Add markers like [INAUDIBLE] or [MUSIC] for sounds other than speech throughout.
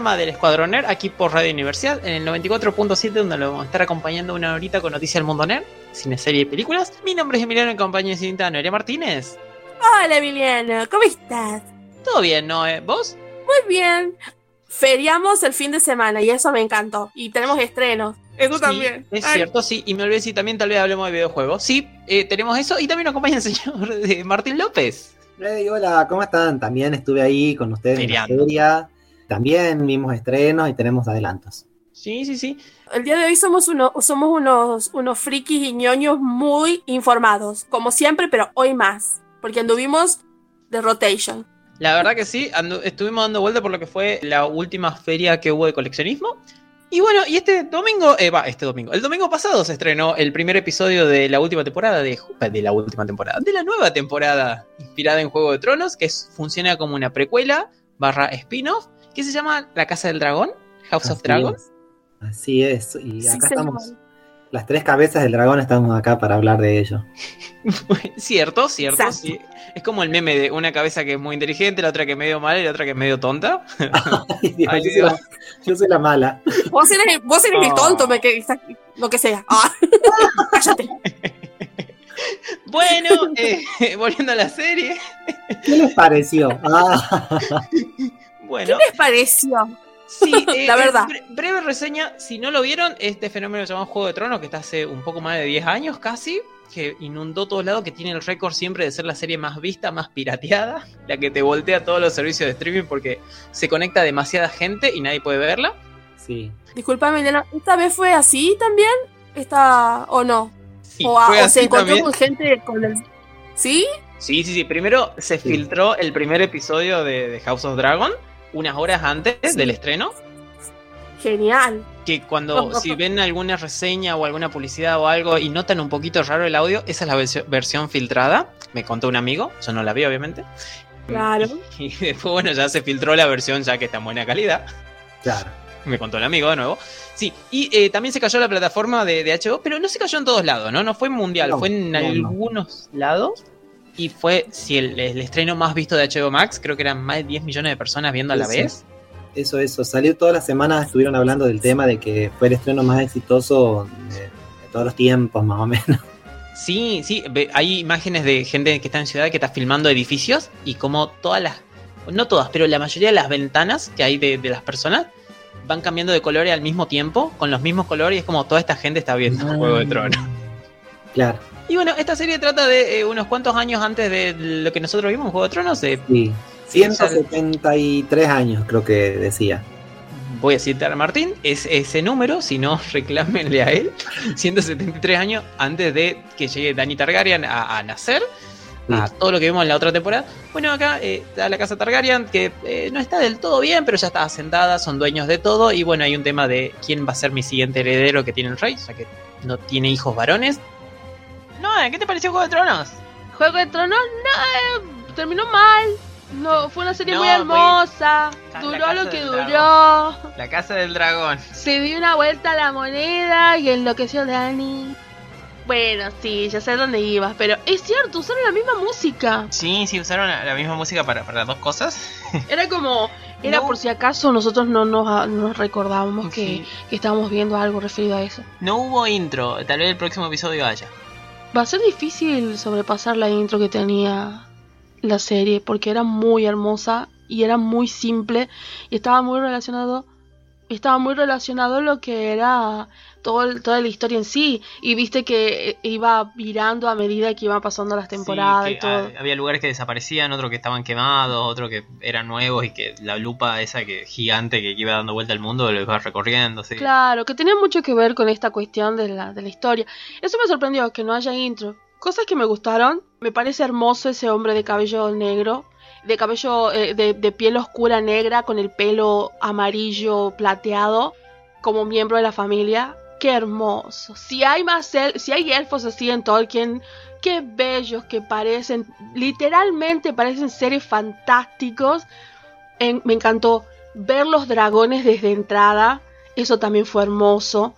Programa del Escuadrón Nerd, aquí por Radio Universidad, en el 94.7, donde lo vamos a estar acompañando una horita con noticias del mundo nerd, cine, serie y películas. Mi nombre es Emiliano, en compañía de señorita Noelia Martínez. Hola Emiliano, ¿cómo estás? Todo bien, ¿no? eh? ¿Vos? Muy bien. Feriamos el fin de semana y eso me encantó. Y tenemos estrenos. Eso Sí, también. Es Ay, cierto, sí. Y me olvidé si también tal vez hablemos de videojuegos. Sí, eh, tenemos eso. Y también nos acompaña el señor [LAUGHS] eh, Martín López. Hey, hola, ¿cómo están? También estuve ahí con ustedes Feriando. en la feria. También vimos estrenos y tenemos adelantos. Sí, sí, sí. El día de hoy somos, uno, somos unos, unos frikis y ñoños muy informados. Como siempre, pero hoy más. Porque anduvimos de rotation. La verdad que sí, andu- estuvimos dando vuelta por lo que fue la última feria que hubo de coleccionismo. Y bueno, y este domingo, eh, va, este domingo, el domingo pasado se estrenó el primer episodio de la última temporada de, Ju- de la última temporada, de la nueva temporada inspirada en Juego de Tronos, que es- funciona como una precuela barra spin-off, que se llama La Casa del Dragón, House of Así Dragon. es. Así es. Y Sí, acá señor. estamos, las tres cabezas del dragón estamos acá para hablar de ello. [LAUGHS] cierto, cierto, sí. Es como el meme de una cabeza que es muy inteligente, la otra que es medio mala y la otra que es medio tonta. [LAUGHS] Ay, Dios, Ay, yo, soy la, yo soy la mala. Vos eres, vos eres el Oh. tonto, me que, lo que sea. Ah. [LAUGHS] Cállate. Bueno, eh, volviendo a la serie. ¿Qué les pareció? Ah, Bueno, ¿Qué les pareció? sí, [LAUGHS] eh, La verdad. bre- breve reseña. Si no lo vieron, este fenómeno llamado Juego de Tronos, que está hace un poco más de 10 años casi, que inundó todos lados, que tiene el récord siempre de ser la serie más vista, más pirateada, [LAUGHS] la que te voltea todos los servicios de streaming porque se conecta demasiada gente y nadie puede verla. sí. Disculpame, Emiliano. ¿Esta vez fue así también? ¿Esta o no? Sí, o, a- fue o así se encontró también. con gente con el... ¿Sí? Sí, sí, sí. Primero se Sí. filtró el primer episodio de, de House of Dragon, unas horas antes Sí. del estreno. Genial. que cuando [LAUGHS] si ven alguna reseña o alguna publicidad o algo y notan un poquito raro el audio, esa es la versión- versión filtrada. Me contó un amigo, yo no la vi obviamente. Claro. [LAUGHS] Y, después, bueno, ya se filtró la versión ya que está en buena calidad. Claro. Me contó el amigo de nuevo. Sí, y eh, también se cayó la plataforma de, de HBO, pero no se cayó en todos lados, ¿no? No fue mundial, No, fue en no, no. algunos lados. Y fue, si el, el estreno más visto de HBO Max, creo que eran más de 10 millones de personas viendo a la vez. Eso, eso. Salió todas las semanas, estuvieron hablando del tema de que fue el estreno más exitoso de, de todos los tiempos, más o menos. Sí, sí, hay imágenes de gente que está en ciudad que está filmando edificios y como todas las, no todas, pero la mayoría de las ventanas que hay de, de las personas van cambiando de colores al mismo tiempo, con los mismos colores, y es como toda esta gente está viendo Juego de Tronos. Claro, Y bueno, esta serie trata de eh, unos cuantos años antes de lo que nosotros vimos en Juego de Tronos. de- sí. Sí, 173 años creo que decía. voy a citar a Martín, es ese número, si no, [LAUGHS] reclámenle a él, 173 años antes de que llegue Dani Targaryen a, a nacer. A todo lo que vimos en la otra temporada. Bueno, acá eh, está la casa Targaryen, que eh, no está del todo bien, pero ya está asentada, son dueños de todo. Y bueno, hay un tema de quién va a ser mi siguiente heredero que tiene el rey, ya que no tiene hijos varones. No, ¿qué te pareció Juego de Tronos? Juego de Tronos no, eh, terminó mal. No, fue una serie No, muy hermosa. Duró lo que duró. La casa del dragón. Se dio una vuelta a la moneda y enloqueció Dani. Bueno, sí, ya sé dónde ibas, pero es cierto, usaron la misma música. Sí, sí, usaron la, la misma música para, para las dos cosas. [LAUGHS] Era como, era No. por si acaso nosotros no nos, nos recordábamos que, Sí. que estábamos viendo algo referido a eso. No hubo intro, tal vez el próximo episodio haya. Va a ser difícil sobrepasar la intro que tenía la serie porque era muy hermosa y era muy simple y estaba muy relacionado estaba muy relacionado lo que era todo toda la historia en sí y viste que iba virando a medida que iban pasando las temporadas Sí, y que, todo. había lugares que desaparecían, otros que estaban quemados, otros que eran nuevos y que la lupa esa que gigante que iba dando vuelta al mundo lo iba recorriendo. Sí. Claro, que tenía mucho que ver con esta cuestión de la, de la historia. Eso me sorprendió, que no haya intro. Cosas que me gustaron, me parece hermoso ese hombre de cabello negro, de cabello, eh, de, de piel oscura negra, con el pelo amarillo plateado, como miembro de la familia. Qué hermoso. Si hay más si hay elfos así en Tolkien, qué bellos que parecen, literalmente parecen seres fantásticos. Me encantó ver los dragones desde entrada, eso también fue hermoso.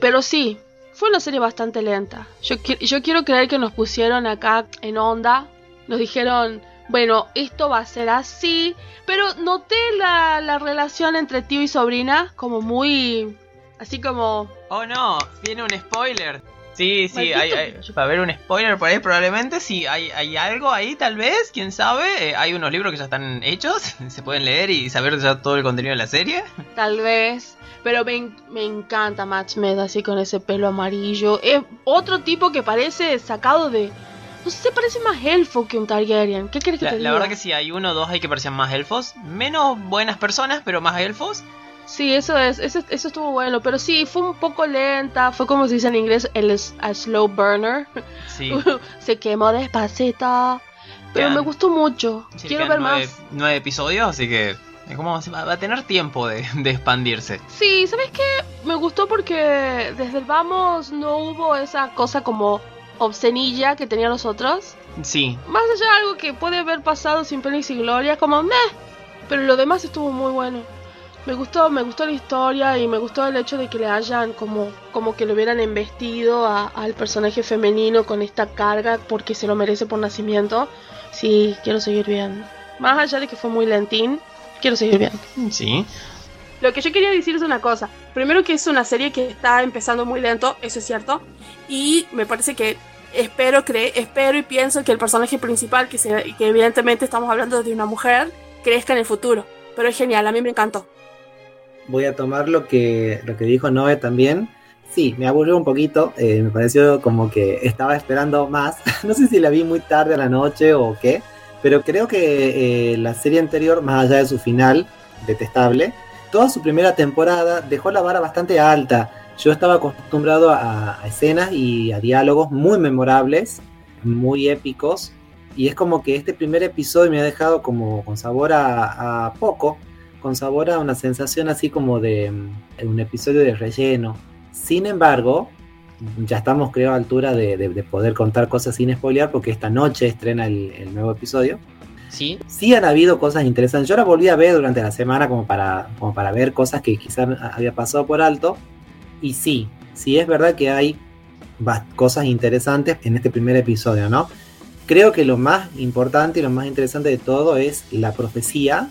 Pero sí, fue una serie bastante lenta. Yo, yo quiero creer que nos pusieron acá en onda, nos dijeron, bueno, esto va a ser así, pero noté la, la relación entre tío y sobrina como muy... Así como... Oh no, viene un spoiler. Sí, sí, hay, hay- va a haber un spoiler por ahí probablemente. Sí, hay, hay algo ahí tal vez, quién sabe. Eh, hay unos libros que ya están hechos, [LAUGHS] se pueden leer y saber ya todo el contenido de la serie. [LAUGHS] Tal vez. Pero me, me encanta Matt Smith así con ese pelo amarillo. Es otro tipo que parece sacado de... No sé, parece más elfo que un Targaryen. ¿Qué quieres que La, te la diga? verdad que sí, hay uno o dos ahí que parecían más elfos. Menos buenas personas, pero más elfos. Sí, eso es, eso, eso estuvo bueno, pero sí, fue un poco lenta, fue como se dice en inglés, el a slow burner, Sí, [LAUGHS] se quemó despacito, pero me gustó mucho, quiero ver nueve, más. nueve episodios, así que es como va va a tener tiempo de, de expandirse. Sí, ¿sabes qué? Me gustó porque desde el vamos no hubo esa cosa como obscenilla que tenían los otros, Sí, más allá de algo que puede haber pasado sin pena y sin gloria, como meh, pero lo demás estuvo muy bueno. Me gustó, me gustó la historia y me gustó el hecho de que le hayan como, como que lo hubieran embestido a- al personaje femenino con esta carga porque se lo merece por nacimiento. Sí, quiero seguir viendo. Más allá de que fue muy lentín, quiero seguir viendo. sí. Lo que yo quería decir es una cosa. Primero que es una serie que está empezando muy lento, eso es cierto. Y me parece que espero, cre espero y pienso que el personaje principal, que, se- que evidentemente estamos hablando de una mujer, crezca en el futuro. Pero es genial, a mí me encantó. Voy a tomar lo que, lo que dijo Noé también. Sí, me aburrió un poquito. eh, me pareció como que estaba esperando más. [LAUGHS] no sé si la vi muy tarde a la noche o qué. Pero creo que eh, la serie anterior, más allá de su final, detestable, toda su primera temporada dejó la vara bastante alta. Yo estaba acostumbrado a, escenas y a diálogos muy memorables, muy épicos. Y es como que este primer episodio me ha dejado como con sabor a poco, con sabor a una sensación así como de mm, un episodio de relleno. Sin embargo, ya estamos creo a altura de, de- de poder contar cosas sin spoilear porque esta noche estrena el, el nuevo episodio. Sí, Sí han habido cosas interesantes. Yo la volví a ver durante la semana como para, como para ver cosas que quizás había pasado por alto. Y sí, sí es verdad que hay cosas interesantes en este primer episodio, ¿no? Creo que lo más importante y lo más interesante de todo es la profecía,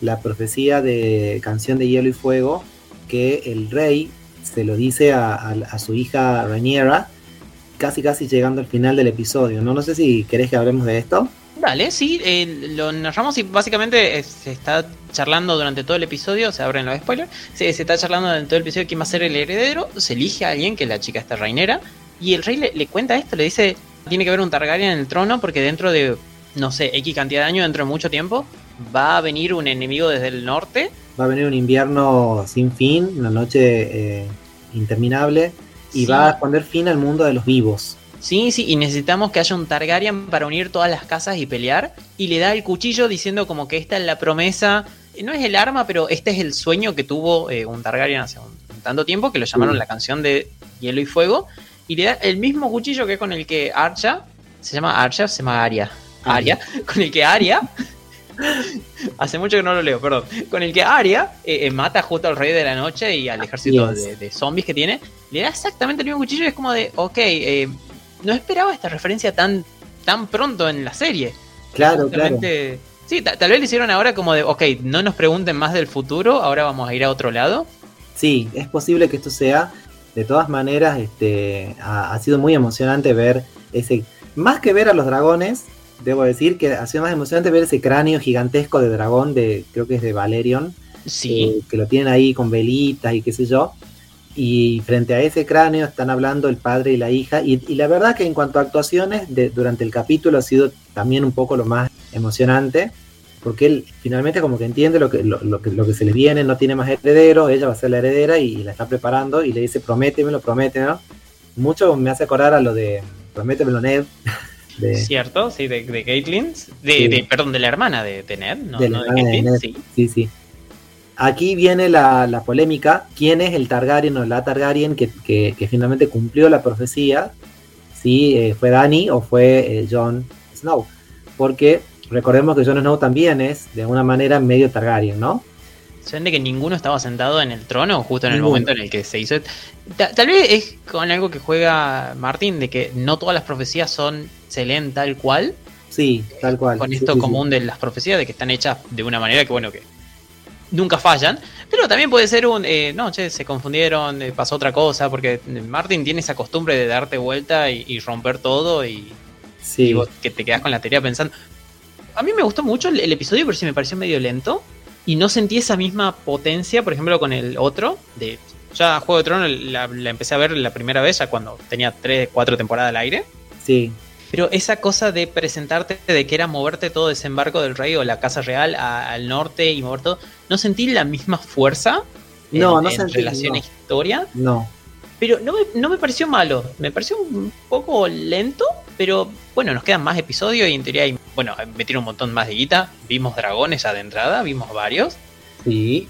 la profecía de Canción de Hielo y Fuego, que el rey se lo dice a, su hija Rhaenyra, casi casi llegando al final del episodio, ¿no? No sé si querés que hablemos de esto. Dale, sí, eh, lo narramos y básicamente eh, se está charlando durante todo el episodio, se abren los spoilers, se, se está charlando durante todo el episodio quién va a ser el heredero, se elige a alguien que la chica está reinera, y el rey le, le cuenta esto, le dice, tiene que haber un Targaryen en el trono porque dentro de, no sé, X cantidad de años, dentro de mucho tiempo, va a venir un enemigo desde el norte. Va a venir un invierno sin fin, una noche eh, interminable, y Sí. va a poner fin al mundo de los vivos. Sí, sí, y necesitamos que haya un Targaryen para unir todas las casas y pelear. Y le da el cuchillo diciendo como que esta es la promesa. No es el arma, pero este es el sueño que tuvo eh, un Targaryen hace un, tanto tiempo, que lo llamaron la canción de Hielo y Fuego. Y le da el mismo cuchillo que con el que Archa, se llama Archa, se llama Arya. Arya, [LAUGHS] con el que Arya, [LAUGHS] hace mucho que no lo leo, perdón, con el que Arya eh, eh, mata justo al rey de la noche y al ejército de, de zombies que tiene, le da exactamente el mismo cuchillo y es como de, ok, eh, no esperaba esta referencia tan, tan pronto en la serie. Claro, claro. Sí, ta- tal vez lo hicieron ahora como de, ok, no nos pregunten más del futuro, ahora vamos a ir a otro lado. Sí, es posible que esto sea. De todas maneras, este, ha, ha sido muy emocionante ver ese. Más que ver a los dragones, debo decir que ha sido más emocionante ver ese cráneo gigantesco de dragón de, creo que es de Valerion, Sí, eh, que lo tienen ahí con velitas y qué sé yo. Y frente a ese cráneo están hablando el padre y la hija. Y, y la verdad que en cuanto a actuaciones, de- durante el capítulo ha sido también un poco lo más emocionante. Porque él finalmente como que entiende lo que, lo, lo que, lo que se le viene, no tiene más heredero, ella va a ser la heredera y, la está preparando y le dice prométemelo, prométemelo. Mucho me hace acordar a lo de prométemelo Ned. [LAUGHS] De, cierto, sí, de, de Caitlyn, de, Sí. de- perdón, de la hermana de, Ned, no, De la no hermana Caitlyn, Ned. sí. Sí, sí. aquí viene la, la polémica, ¿quién es el Targaryen o la Targaryen que, que- que finalmente cumplió la profecía? Si eh, fue Dany o fue eh, Jon Snow. Porque recordemos que Jon Snow también es, de alguna manera, medio Targaryen, ¿no? Se ven de que ninguno estaba sentado en el trono justo en el Ninguno. momento en el que se hizo. Ta- Tal vez es con algo que juega Martín, de que no todas las profecías son se leen tal cual, Sí, tal cual. con esto sí, sí. común de las profecías, de que están hechas de una manera que, bueno, que nunca fallan. Pero también puede ser un, eh, no, che, se confundieron, eh, pasó otra cosa, porque Martín tiene esa costumbre de darte vuelta y, y romper todo y, Sí. y vos que te quedas con la teoría pensando. A mí me gustó mucho el, el episodio, pero sí me pareció medio lento. Y no sentí esa misma potencia, por ejemplo, con el otro. De, ya Juego de Tronos la, la empecé a ver la primera vez, ya cuando tenía 3, 4 temporadas al aire. sí. Pero esa cosa de presentarte, de que era moverte todo desembarco del rey o la casa real a- al norte y mover todo, no sentí la misma fuerza No, en, no en sentí, relación no. a historia. No. Pero no me, no me pareció malo, me pareció un poco lento, pero bueno, nos quedan más episodios y en teoría hay, bueno, metieron un montón más de guita, vimos dragones ya de entrada, vimos varios, Sí.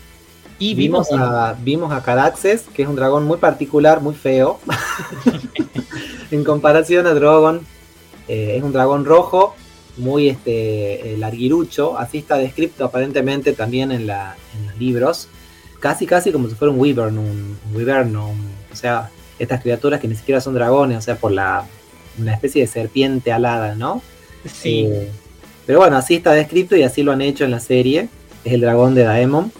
y vimos, Vimos a, vimos a Caraxes, que es un dragón muy particular, muy feo. [LAUGHS] en comparación a Drogon, eh, es un dragón rojo, muy este, eh, larguirucho. Así está descrito aparentemente también en, la, en los libros. Casi, casi como si fuera un wyvern, un, un un- o sea, estas criaturas que ni siquiera son dragones, o sea, por la una especie de serpiente alada, ¿no? sí, Eh, pero bueno, así está descrito y así lo han hecho en la serie. Es el dragón de Daemon.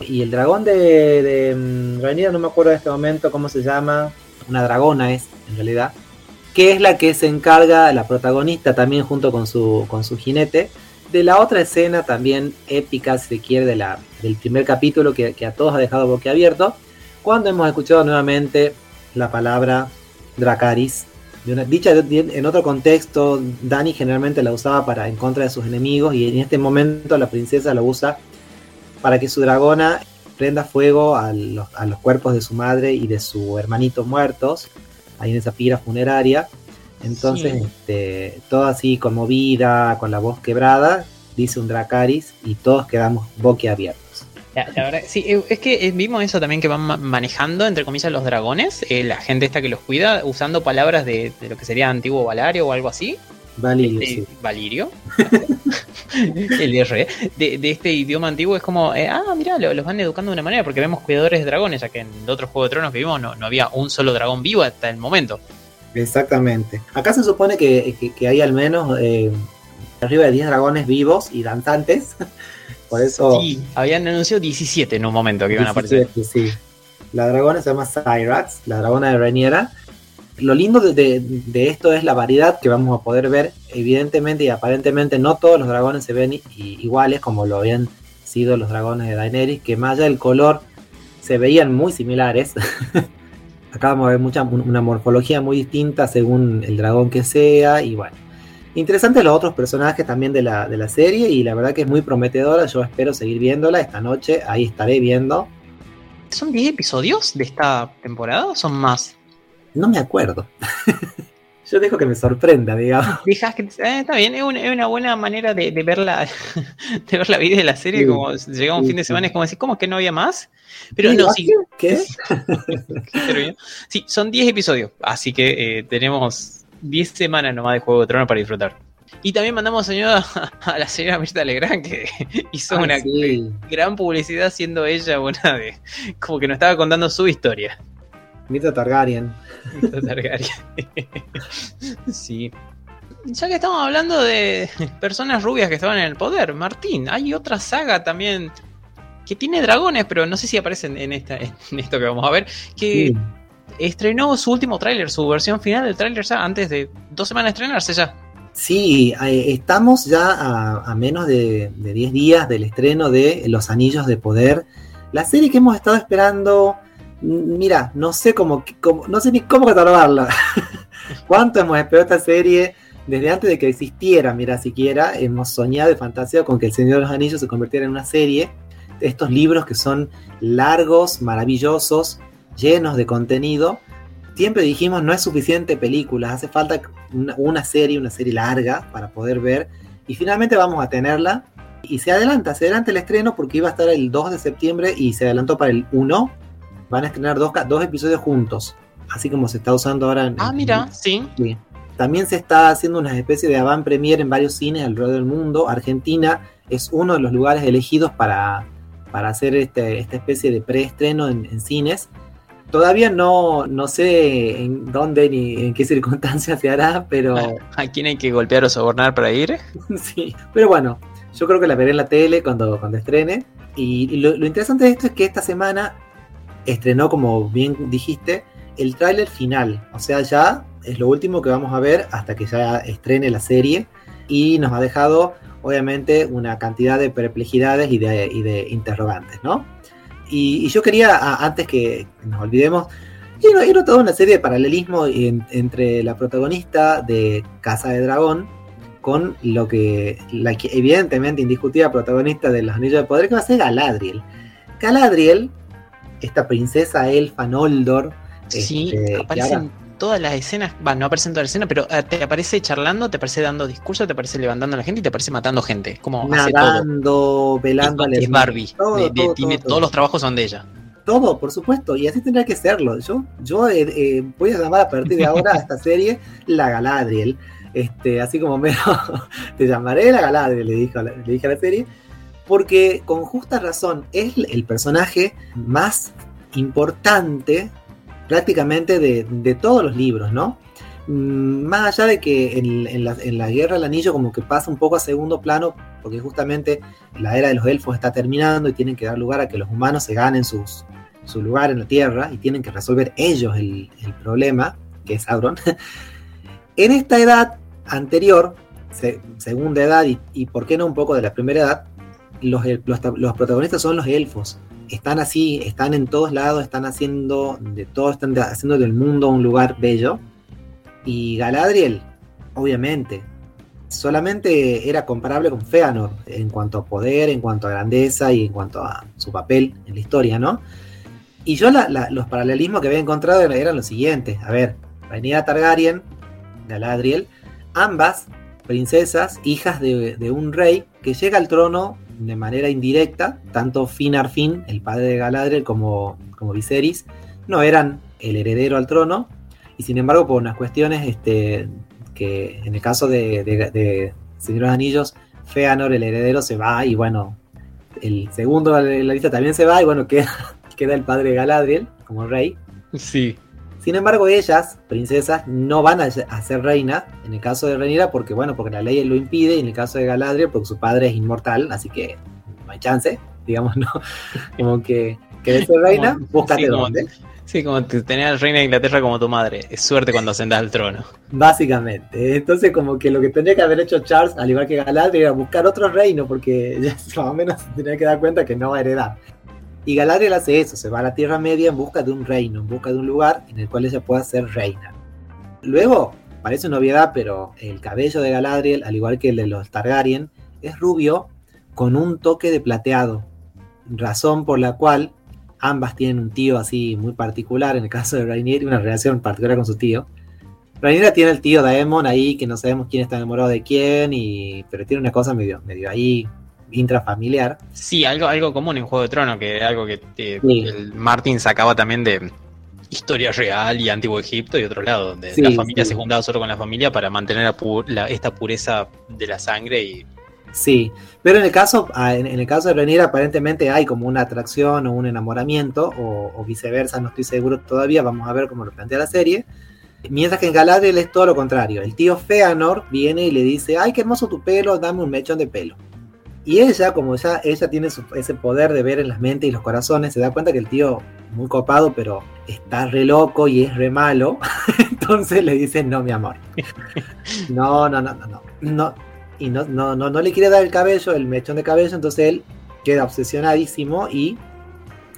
Y el dragón de, de mm, Rhaenyra, no me acuerdo en este momento cómo se llama. Una dragona es, en realidad. Que es la que se encarga, la protagonista también junto con su, con su jinete, de la otra escena también épica, si se quiere, de la, del primer capítulo que, que a todos ha dejado boquiabierto. Cuando hemos escuchado nuevamente la palabra Dracaris, de una- dicha de- en otro contexto, Dani generalmente la usaba para en contra de sus enemigos y en este momento la princesa lo usa para que su dragona prenda fuego a los, a los cuerpos de su madre y de su hermanito muertos, ahí en esa pira funeraria. Entonces, Sí. este, todo así conmovida, con la voz quebrada, dice un Dracaris y todos quedamos boquiabiertos. La, la verdad, sí, es que vimos eso también que van ma- manejando, entre comillas, los dragones, eh, la gente esta que los cuida, usando palabras de, de lo que sería antiguo Valario o algo así. Valirio, Eh, sí. Valirio. [LAUGHS] el IR. De, de este idioma antiguo es como, eh, ah, mira, los van educando de una manera, porque vemos cuidadores de dragones, ya que en el otro Juego de Tronos que vimos no, no había un solo dragón vivo hasta el momento. Exactamente. Acá se supone que, que- que hay al menos eh, arriba de 10 dragones vivos y danzantes. Por eso. Sí, habían anunciado 17 en un momento que iban a aparecer. 17, sí. La dragona se llama Cyrax, la dragona de Rhaenyra. Lo lindo de, de- de esto es la variedad que vamos a poder ver. Evidentemente y aparentemente no todos los dragones se ven iguales como lo habían sido los dragones de Daenerys, que más allá del color se veían muy similares. [LAUGHS] Acá vamos a ver mucha, una morfología muy distinta según el dragón que sea y bueno. Interesantes los otros personajes también de la, de la serie y la verdad que es muy prometedora. Yo espero seguir viéndola esta noche. Ahí estaré viendo. ¿Son 10 episodios de esta temporada o son más? No me acuerdo. [LAUGHS] Yo dejo que me sorprenda, digamos. Dejas que eh, está bien, es una, es una buena manera de, de ver la [LAUGHS] de ver la vida de la serie, Sí, como llega un sí, fin de semana, es como decir, ¿cómo es que no había más? Pero no, ¿ah, sí, ¿Qué? [LAUGHS] pero. Sí, son 10 episodios, así que eh, tenemos 10 semanas nomás de Juego de Tronos para disfrutar. Y también mandamos saludos a, la señora Mirta Legrand, que [LAUGHS] hizo una sí. gran publicidad siendo ella una de. como que nos estaba contando su historia. Mirta Targaryen. Mirta Targaryen. [LAUGHS] sí. Ya que estamos hablando de personas rubias que estaban en el poder, Martín, hay otra saga también que tiene dragones, pero no sé si aparecen en, esta, en esto que vamos a ver, que Sí. Estrenó su último tráiler, su versión final del tráiler ya antes de dos semanas de estrenarse ya. Sí, eh, estamos ya a, a menos de, de 10 días del estreno de Los Anillos de Poder. La serie que hemos estado esperando. mm, Mira, no sé cómo, cómo- no sé ni cómo catalogarla. [LAUGHS] ¿Cuánto hemos esperado esta serie? Desde antes de que existiera, mira, siquiera hemos soñado y fantaseado con que El Señor de los Anillos se convirtiera en una serie. Estos libros que son largos, maravillosos, llenos de contenido. Siempre dijimos, no es suficiente películas, hace falta una, una serie, una serie larga para poder ver. Y finalmente vamos a tenerla. Y se adelanta, se adelanta el estreno porque iba a estar el 2 de septiembre y se adelantó para el 1. Van a estrenar dos, dos episodios juntos, así como se está usando ahora en... Ah, mira, sí. Sí. También se está haciendo una especie de avant premier en varios cines alrededor del mundo. Argentina es uno de los lugares elegidos para, para hacer este, esta especie de preestreno en, en cines. Todavía no, no sé en dónde ni en qué [LAUGHS] circunstancias se hará, pero [LAUGHS] ¿A quién hay que golpear o sobornar para ir? [LAUGHS] sí. Pero bueno, yo creo que la veré en la tele cuando, cuando estrene. Y, y lo, lo interesante de esto es que esta semana estrenó, como bien dijiste, el tráiler final. O sea, ya es lo último que vamos a ver hasta que ya estrene la serie. Y nos ha dejado, obviamente, una cantidad de perplejidades y de, y de interrogantes, ¿no? Y, y yo quería, a- antes que nos olvidemos, he, he notado una serie de paralelismo en- entre la protagonista de Casa de Dragón con lo que, la que evidentemente indiscutida protagonista de los Anillos de Poder, que va a ser Galadriel. Galadriel, esta princesa elfa Noldor, Sí, este, que aparece ahora- en todas las escenas. Va, no aparece en todas las escenas, pero eh, te aparece charlando, te aparece dando discurso, te aparece levantando a la gente y te aparece matando gente. Como hace todo. nadando, velando Es hermano. Barbie. Todo, de- de- todo, tiene, todo, todo. Todos los trabajos son de ella. Todo, por supuesto, y así tendrá que serlo. Yo, yo eh, eh, voy a llamar a partir de ahora a esta [LAUGHS] serie la Galadriel. Este, así como me [LAUGHS] te llamaré la Galadriel, le dije, le dije a la serie, porque con justa razón es el personaje más importante prácticamente de, todos los libros, ¿no? Mm, Más allá de que en, la, Guerra del Anillo como que pasa un poco a segundo plano, porque justamente la era de los elfos está terminando y tienen que dar lugar a que los humanos se ganen su lugar en la Tierra y tienen que resolver ellos el, problema, que es Sauron. [LAUGHS] en esta edad anterior, se- segunda edad y, y por qué no un poco de la primera edad, los, los, los protagonistas son los elfos. Están así, están en todos lados, están haciendo de todo, están haciendo del mundo un lugar bello. Y Galadriel, obviamente, solamente era comparable con Feanor en cuanto a poder, en cuanto a grandeza y en cuanto a su papel en la historia, ¿no? Y yo los paralelismos que había encontrado eran, los siguientes. A ver, Rhaenyra Targaryen, Galadriel, ambas princesas, hijas de un rey que llega al trono de manera indirecta, tanto Finarfin, el padre de Galadriel, como, como Viserys, no eran el heredero al trono, y sin embargo, por unas cuestiones este, que en el caso de, de, de Señor de los Anillos, Feanor, el heredero, se va, y bueno, el segundo de la lista también se va, y bueno, queda, [LAUGHS] queda el padre de Galadriel como rey. Sí. Sin embargo, ellas, princesas, no van a, ser reina en el caso de Rhaenyra porque, bueno, porque la ley lo impide y en el caso de Galadriel porque su padre es inmortal, así que no hay chance, digamos, ¿no? [LAUGHS] Como que querés ser reina, Como- búscate sí, como-. Sí, como te- tener reina de Inglaterra como tu madre. Es suerte cuando ascendas al trono. Básicamente. Entonces, como que lo que tendría que haber hecho Charles, al igual que Galadriel, era buscar otro reino, porque [LAUGHS] ya más o menos se tenía que dar cuenta que no va a heredar. Y Galadriel hace eso, se va a la Tierra Media en busca de un reino, en busca de un lugar en el cual ella pueda ser reina. Luego, parece una obviedad, pero el cabello de Galadriel, al igual que el de los Targaryen, es rubio con un toque de plateado. Razón por la cual ambas tienen un tío así muy particular, en el caso de Rhaenyra, una relación particular con su tío. Rhaenyra tiene el tío Daemon ahí, que no sabemos quién está enamorado de quién, y, pero tiene una cosa medio, medio ahí intrafamiliar. Sí, algo, algo común en Juego de Trono, que algo que eh, Sí. el Martin sacaba también de historia real y antiguo Egipto y otro lado, donde Sí, la familia sí. se juntaba solo con la familia para mantener la pu- la- esta pureza de la sangre y Sí, pero en el caso, ah, en, el caso de Rhaenyra aparentemente hay como una atracción o un enamoramiento, o, o viceversa, no estoy seguro todavía, vamos a ver cómo lo plantea la serie. Mientras que en Galadriel es todo lo contrario. El tío Feanor viene y le dice, ay, qué hermoso tu pelo, dame un mechón de pelo. Y ella, como ya ella tiene su- ese poder de ver en las mentes y los corazones, se da cuenta que el tío, muy copado, pero está re loco y es re malo. [LAUGHS] Entonces le dice, no, mi amor. [LAUGHS] No, no, no, no, no. no. Y no, no, no, no le quiere dar el cabello, el mechón de cabello, entonces él queda obsesionadísimo y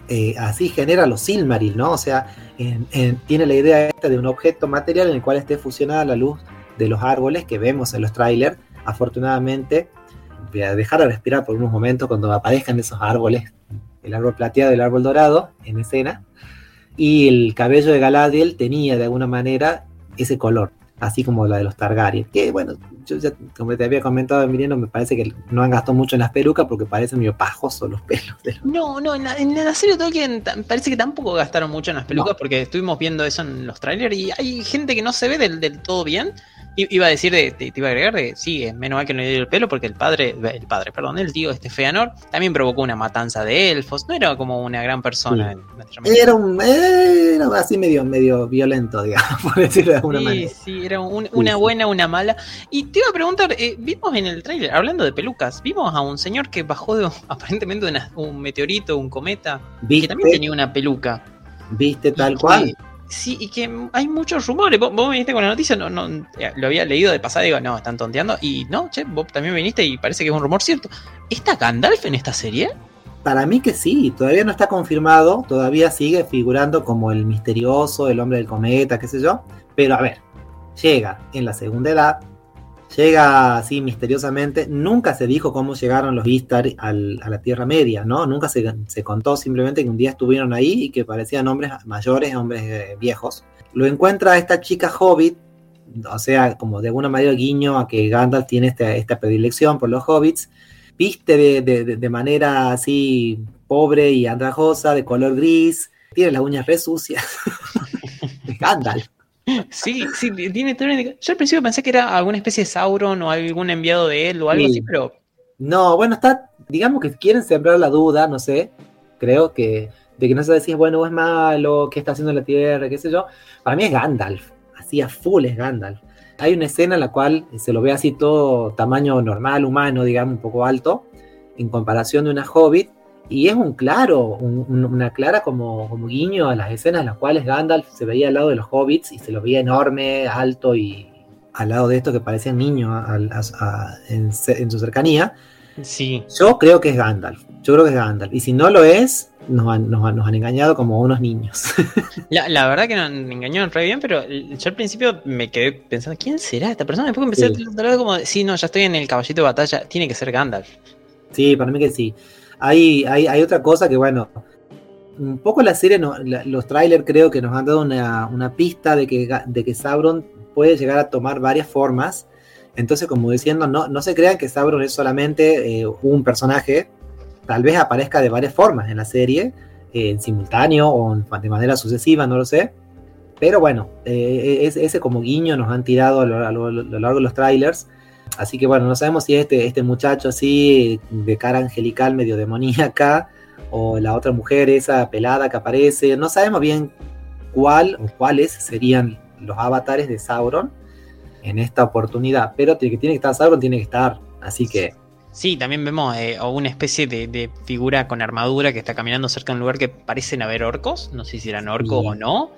eh, así genera los Silmaril, ¿no? O sea, en- en- tiene la idea esta de un objeto material en el cual esté fusionada la luz de los árboles que vemos en los trailers. Afortunadamente, dejar de respirar por unos momentos cuando aparezcan esos árboles, el árbol plateado y el árbol dorado en escena. Y el cabello de Galadriel tenía de alguna manera ese color. así como la de los Targaryen. Que bueno, yo ya, como te había comentado, Emiliano, me parece que no han gastado mucho en las pelucas porque parecen medio pajosos los pelos. De los... No, no, en la, en la serie de Tolkien parece que tampoco gastaron mucho en las pelucas No. porque estuvimos viendo eso en los trailers y hay gente que no se ve del, del todo bien. I- Iba a decir, de, te, te iba a agregar, de, sí, es menos mal que no le dio el pelo porque el padre, el padre, perdón, el tío este Feanor también provocó una matanza de elfos, no era como una gran persona. Sí. Era un era así medio, medio violento, digamos, [LAUGHS] por decirlo de alguna Sí, manera. sí, era un- una buena, una mala. Y te iba a preguntar, eh, vimos en el tráiler, hablando de pelucas, vimos a un señor que bajó de [LAUGHS] aparentemente de una- un meteorito, un cometa, que también tenía una peluca. ¿Viste tal Y cual? sí, y que hay muchos rumores. Vos, vos viniste con la noticia, no, no, eh, lo había leído de pasada, digo, no, están tonteando. Y no, che, vos también viniste y parece que es un rumor cierto. ¿Está Gandalf en esta serie? Para mí que sí, todavía no está confirmado, todavía sigue figurando como el misterioso, el hombre del cometa, qué sé yo. Pero a ver, llega en la segunda edad, llega así misteriosamente, nunca se dijo cómo llegaron los Istar al- a la Tierra Media, ¿no? Nunca se, se contó simplemente que un día estuvieron ahí y que parecían hombres mayores, hombres eh, viejos. Lo encuentra esta chica hobbit, o sea, como de alguna manera guiño a que Gandalf tiene esta, esta predilección por los hobbits, viste de, de- manera así pobre y andrajosa, de color gris, tiene las uñas re sucias. [LAUGHS] Gandalf. Sí, sí, tiene todo Yo al principio pensé que era alguna especie de Sauron o algún enviado de él o algo Sí. así, pero No, bueno, está, digamos que quieren sembrar la duda, no sé, creo que, de que no se decís, bueno, es malo, qué está haciendo la Tierra, qué sé yo. Para mí es Gandalf, así a full es Gandalf. Hay una escena en la cual se lo ve así todo tamaño normal, humano, digamos, un poco alto, en comparación de una hobbit, y es un claro, un- un- una clara como, como guiño a las escenas en las cuales Gandalf se veía al lado de los hobbits y se lo veía enorme, alto y al lado de esto que parecían niños a- a- a- en, su cercanía. sí. Yo creo que es Gandalf. Yo creo que es Gandalf. Y si no lo es, nos han, nos han- nos han engañado como unos niños. [LAUGHS] La, la verdad que nos engañaron re bien, pero yo al principio me quedé pensando, ¿quién será esta persona? Después empecé Sí. a tratar como, sí, no, ya estoy en el caballito de batalla, tiene que ser Gandalf. sí, para mí que sí. Hay, hay, hay otra cosa que, bueno, un poco la serie, no- los trailers creo que nos han dado una, una pista de que, de que Sauron puede llegar a tomar varias formas. Entonces, como diciendo, no, no se crean que Sauron es solamente eh, un personaje, tal vez aparezca de varias formas en la serie, eh, en simultáneo o de manera sucesiva, no lo sé. Pero bueno, eh, es- ese como guiño nos han tirado a lo largo de los trailers. Así que bueno, no sabemos si este, este muchacho así, de cara angelical, medio demoníaca, o la otra mujer, esa pelada que aparece. No sabemos bien cuál o cuáles serían los avatares de Sauron en esta oportunidad. Pero tiene que, tiene que estar Sauron, tiene que estar. Así que Sí, también vemos eh, una especie de, de figura con armadura que está caminando cerca de un lugar que parecen haber orcos. No sé si eran orcos Sí. o no.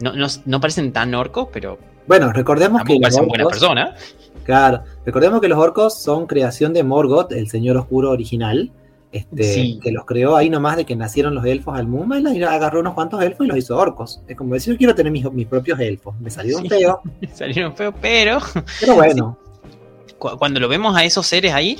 No, no. no parecen tan orcos, pero bueno, recordemos que los parecen buenas orcos- personas. Claro, recordemos que los orcos son creación de Morgoth, el señor oscuro original, este, Sí. que los creó ahí nomás de que nacieron los elfos al mundo, y agarró unos cuantos elfos y los hizo orcos. Es como decir, yo quiero tener mis, mis propios elfos. Me salieron Sí. feos, [LAUGHS] Salieron feos, pero pero bueno. cu- cuando lo vemos a esos seres ahí,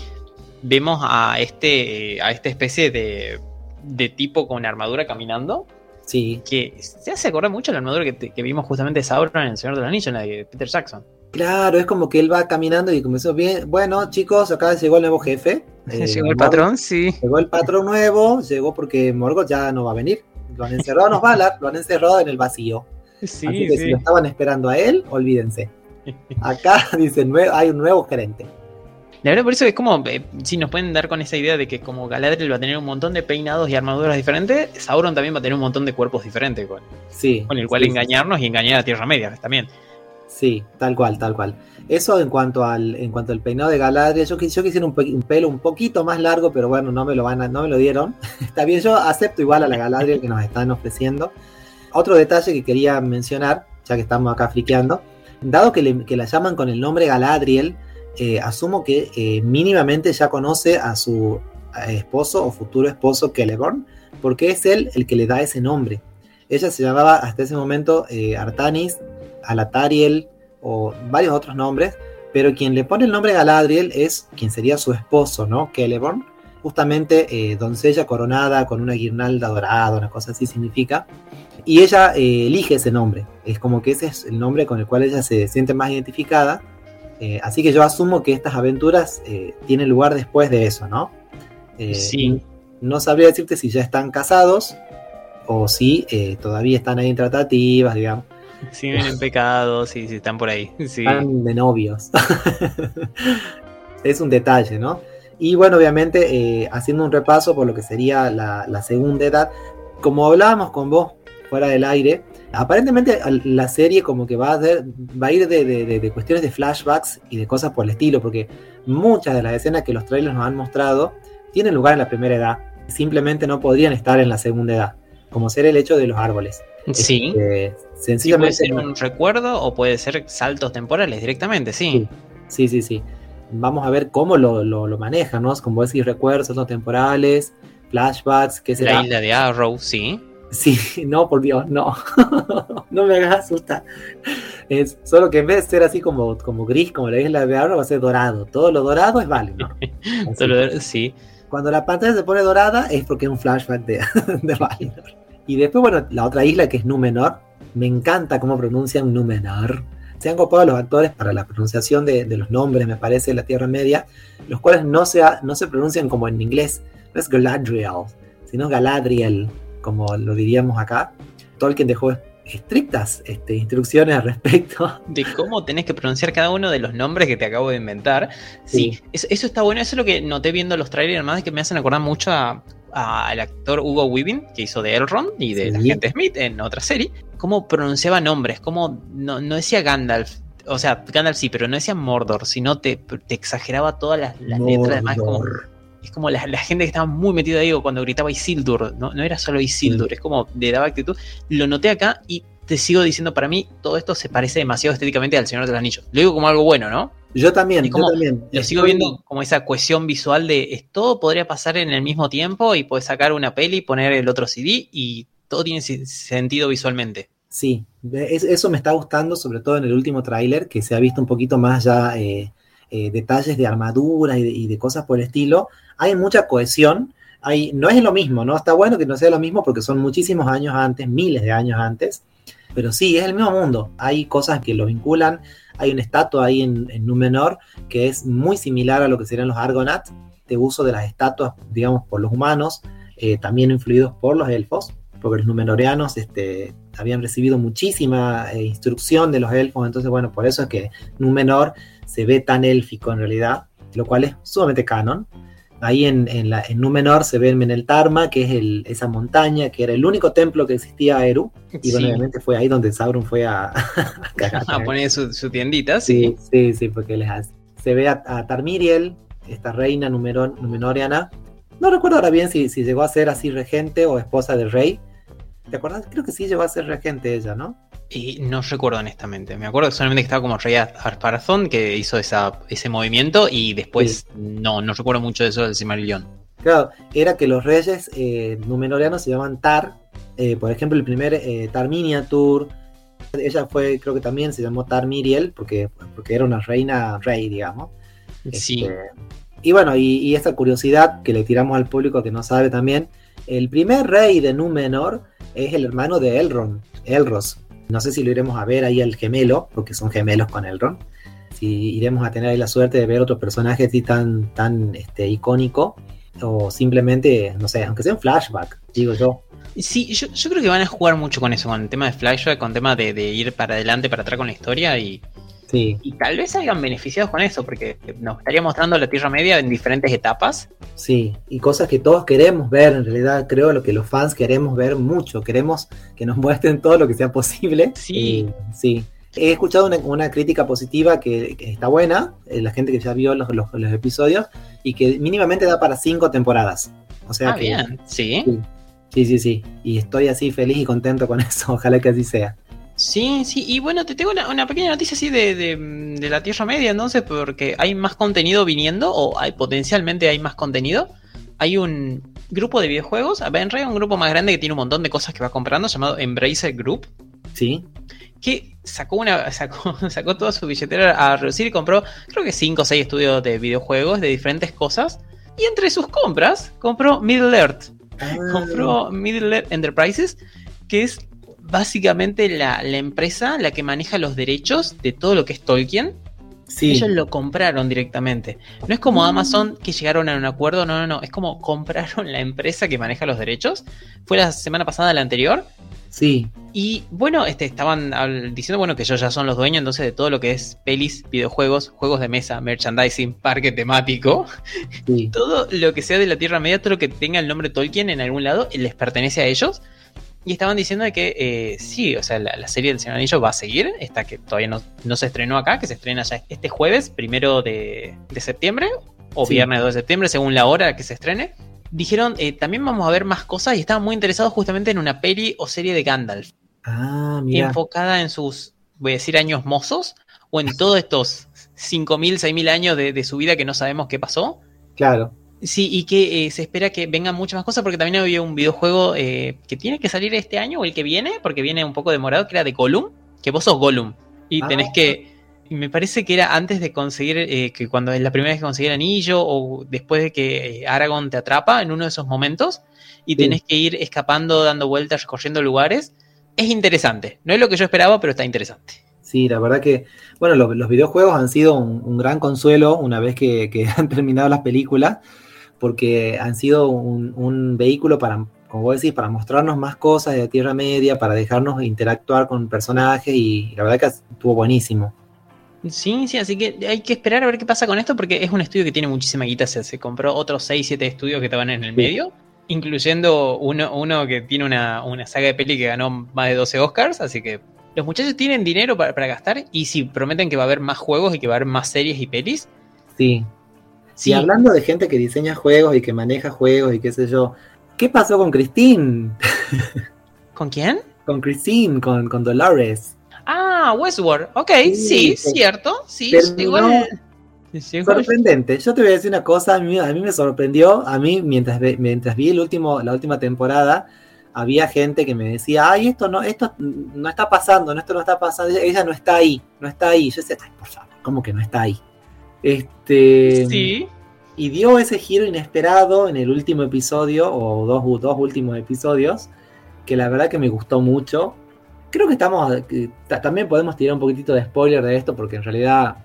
vemos a este a esta especie de, de tipo con armadura caminando. Sí, Que se hace acordar mucho la armadura que, vimos justamente de Sauron en El Señor del Anillo, en la de Peter Jackson. Claro, es como que él va caminando y comenzó bien. Bueno, chicos, acá llegó el nuevo jefe. [LAUGHS] eh, Llegó el Morgoth- patrón, sí. Llegó el patrón nuevo, llegó porque Morgoth ya no va a venir. Lo han encerrado a los Valar, lo han encerrado en el vacío. Sí, Así que si lo estaban esperando a él, olvídense. Acá [LAUGHS] dicen, "Nue- hay un nuevo gerente. La verdad, por eso es como, eh, si nos pueden dar con esa idea de que como Galadriel va a tener un montón de peinados y armaduras diferentes, Sauron también va a tener un montón de cuerpos diferentes con, Sí. con el cual sí, engañarnos y engañar a Tierra Media también. Sí, tal cual, tal cual. Eso en cuanto al, en cuanto al peinado de Galadriel, yo, yo quisiera un, un pelo un poquito más largo, pero bueno, no me lo van a- no me lo dieron. [LAUGHS] Está bien, yo acepto igual a la Galadriel que nos están ofreciendo. Otro detalle que quería mencionar, ya que estamos acá friqueando, dado que, le- que la llaman con el nombre Galadriel, eh, asumo que eh, mínimamente ya conoce a su esposo o futuro esposo Celeborn, porque es él el que le da ese nombre. Ella se llamaba hasta ese momento eh, Artanis, Alatariel o varios otros nombres, pero quien le pone el nombre Galadriel es quien sería su esposo, ¿no? Celeborn, justamente eh, doncella coronada con una guirnalda dorada, una cosa así significa. Y ella eh, elige ese nombre, es como que ese es el nombre con el cual ella se siente más identificada. Eh, así que yo asumo que estas aventuras tienen lugar después de eso, ¿no? sí. No sabría decirte si ya están casados o si todavía están ahí en tratativas, digamos. Si ven en pecado, si, si están por ahí. Están de novios. es un detalle, ¿no? Y bueno, obviamente, eh, haciendo un repaso por lo que sería la, segunda edad, como hablábamos con vos fuera del aire, aparentemente la serie como que va a, va a ir de, cuestiones de flashbacks y de cosas por el estilo, porque muchas de las escenas que los trailers nos han mostrado tienen lugar en la primera edad, simplemente no podrían estar en la segunda edad, como ser el hecho de los árboles. Sí. Este, sencillamente. puede ser un recuerdo o puede ser saltos temporales directamente, sí. Sí, sí, sí vamos a ver cómo lo, lo, manejan, ¿no? Como decir, recuerdos no temporales, flashbacks, qué será. La isla de Arrow, sí. Sí, [LAUGHS] no, por Dios, no. [LAUGHS] no me hagas asustar. Es solo que en vez de ser así como, como gris, como la isla de Arrow, va a ser dorado. Todo lo dorado es válido. [LAUGHS] sí. Cuando la pantalla se pone dorada es porque es un flashback de, de Y después, bueno, la otra isla que es Númenor. Me encanta cómo pronuncian Númenor se han copado los actores para la pronunciación de, los nombres, me parece, de la Tierra Media, los cuales no se, no se pronuncian como en inglés, no es Galadriel, sino Galadriel, como lo diríamos acá. Tolkien dejó estrictas este, instrucciones al respecto. [LAUGHS] De cómo tenés que pronunciar cada uno de los nombres que te acabo de inventar. Sí, Eso, está bueno, eso es lo que noté viendo los trailers, además que me hacen acordar mucho al actor Hugo Weaving, que hizo de Elrond y de la gente Smith en otra serie, cómo pronunciaba nombres, cómo no, decía Gandalf, o sea, Gandalf sí, pero no decía Mordor, sino te, te exageraba todas las, letras, además como, es como la, gente que estaba muy metida ahí cuando gritaba Isildur, no, no era solo Isildur, es como le daba actitud, lo noté acá y te sigo diciendo, para mí todo esto se parece demasiado estéticamente al Señor de los Anillos. Lo digo como algo bueno, ¿no? Yo también, yo también. Lo sigo viendo como esa cohesión visual de todo podría pasar en el mismo tiempo y puedes sacar una peli, poner el otro CD y todo tiene sentido visualmente. Sí, eso me está gustando, sobre todo en el último tráiler, que se ha visto un poquito más ya eh, eh, detalles de armadura y de, cosas por el estilo. Hay mucha cohesión. Hay, no es lo mismo, ¿no? Está bueno que no sea lo mismo porque son muchísimos años antes, miles de años antes. Pero sí, es el mismo mundo. Hay cosas que lo vinculan. Hay una estatua ahí en, en Númenor que es muy similar a lo que serían los Argonauts, de uso de las estatuas, digamos, por los humanos, eh, también influidos por los elfos porque los numenoreanos este, habían recibido muchísima eh, instrucción de los elfos, entonces bueno, por eso es que Númenor se ve tan élfico en realidad, lo cual es sumamente canon. Ahí en, en, la, en Númenor se ve el Meneltarma, que es el, esa montaña, que era el único templo que existía a Eru, y bueno, obviamente fue ahí donde Sauron fue a, [LAUGHS] a, poner su, tiendita, sí. Sí, sí, porque les hace. se ve a, Tarmiriel, esta reina numenoriana, no recuerdo ahora bien si, si, llegó a ser así regente o esposa del rey, ¿Te acuerdas? Creo que sí llegó a ser regente ella, ¿no? Y no recuerdo honestamente. Me acuerdo solamente que estaba como rey Arparazón que hizo esa, ese movimiento y después no, no recuerdo mucho de eso del Cimarillón. Claro, era que los reyes eh, numenorianos se llaman Tar. Eh, por ejemplo, el primer eh, Tar Miniatur. Ella fue, creo que también se llamó Tar Miriel porque, porque era una reina rey, digamos. Sí. Este, y bueno, y, y esta curiosidad que le tiramos al público que no sabe también. El primer rey de Númenor es el hermano de Elrond, Elros. No sé si lo iremos a ver ahí al gemelo, porque son gemelos con Elrond. Si iremos a tener ahí la suerte de ver otro personaje así tan, tan este, icónico, o simplemente, no sé, aunque sea un flashback, digo yo. Sí, yo, creo que van a jugar mucho con eso, con el tema de flashback, con el tema de, de ir para adelante, para atrás con la historia y y tal vez salgan beneficiados con eso, porque nos estaría mostrando la Tierra Media en diferentes etapas. Sí, y cosas que todos queremos ver, en realidad creo lo que los fans queremos ver mucho, queremos que nos [LAUGHS] muestren todo lo que sea posible. Sí. sí. He escuchado una, crítica positiva que, está buena, eh, la gente que ya vio los, episodios, y que mínimamente da para cinco temporadas. O sea ah, bien, ¿Sí? Sí, sí, sí. Y estoy así feliz y contento con [LAUGHS] eso. Ojalá que así sea. Sí, sí, y bueno, te tengo una, pequeña noticia así de, de, la Tierra Media, entonces, porque hay más contenido viniendo, o hay potencialmente hay más contenido. Hay un grupo de videojuegos, Benray, un grupo más grande que tiene un montón de cosas que va comprando, llamado Embracer Group. Sí. Que sacó una, [LAUGHS] sacó, sacó toda su billetera a reducir y compró, creo que 5 o 6 estudios de videojuegos de diferentes cosas Y entre sus compras, compró Middle Earth. Ah, Compró Middle Earth Enterprises, que es básicamente la, la empresa la que maneja los derechos de todo lo que es Tolkien. sí. Ellos lo compraron directamente. No es como Mm. Amazon que llegaron a un acuerdo, no, no, no. Es como compraron [LAUGHS] la empresa que maneja los derechos. Fue la semana pasada la anterior. Sí, Y bueno, este, estaban diciendo bueno que ellos ya son los dueños entonces de todo lo que es pelis, videojuegos, juegos de mesa, merchandising, [LAUGHS] parque temático, sí. todo lo que sea de la Tierra Media, todo lo que tenga el nombre Tolkien en algún lado, les pertenece a ellos. Y estaban diciendo de que eh, sí, o sea, la, la serie del Señor Anillo va a seguir, esta que todavía no, no se estrenó acá, que se estrena ya este jueves, primero de, de septiembre, o Sí. viernes 2 de septiembre, según la hora que se estrene. Dijeron, eh, también vamos a ver más cosas y estaban muy interesados justamente en una peli o serie de Gandalf Ah, mira. enfocada en sus, voy a decir, años mozos, o en todos estos 5.000, 6.000 años de, de su vida que no sabemos qué pasó. Claro. Sí, y que eh, se espera que vengan muchas más cosas, porque también había un videojuego eh, que tiene que salir este año o el que viene, porque viene un poco demorado, que era de Gollum, que vos sos Gollum. Y Ah. tenés que. Me parece que era antes de conseguir, eh, que cuando es la primera vez que conseguir el anillo, o después de que eh, Aragorn te atrapa en uno de esos momentos, y Sí. tenés que ir escapando, dando vueltas, recorriendo lugares. Es interesante. No es lo que yo esperaba, pero está interesante. Sí, la verdad que, bueno, lo- los videojuegos han sido un, un gran consuelo una vez que, que [LAUGHS] han terminado las películas, porque han sido un, un vehículo para, como vos decís, para mostrarnos más cosas de la Tierra Media, para dejarnos interactuar con personajes y la verdad que estuvo buenísimo. Sí, sí, así que hay que esperar a ver qué pasa con esto porque es un estudio que tiene muchísima guita. Se, se compró otros 6, 7 estudios que estaban en el Sí. medio, incluyendo uno, uno que tiene una, una saga de peli que ganó más de 12 Oscars. Así que los muchachos tienen dinero para, para gastar y si prometen que va a haber más juegos y que va a haber más series y pelis. Sí. Sí, Y hablando de gente que diseña juegos y que maneja juegos y qué sé yo, ¿qué pasó con Christine? [LAUGHS] ¿Con quién? Con Christine, con, con Dolores. Ah, Westworld. Ok, Sí, sí, sí. cierto. Sí, igual. Sorprendente. Yo te voy a decir una cosa, a mí, a mí me sorprendió, a mí mientras, mientras vi el último, la última temporada, había gente que me decía, ay, esto no, esto no está pasando, no, esto no está pasando, ella, ella no está ahí, no está ahí. Yo decía, ay, por favor, ¿cómo que no está ahí? Este, Sí. y dio ese giro inesperado en el último episodio, o dos, dos últimos episodios, que la verdad que me gustó mucho. Creo que estamos, que también podemos tirar un poquitito de spoiler de esto, porque en realidad,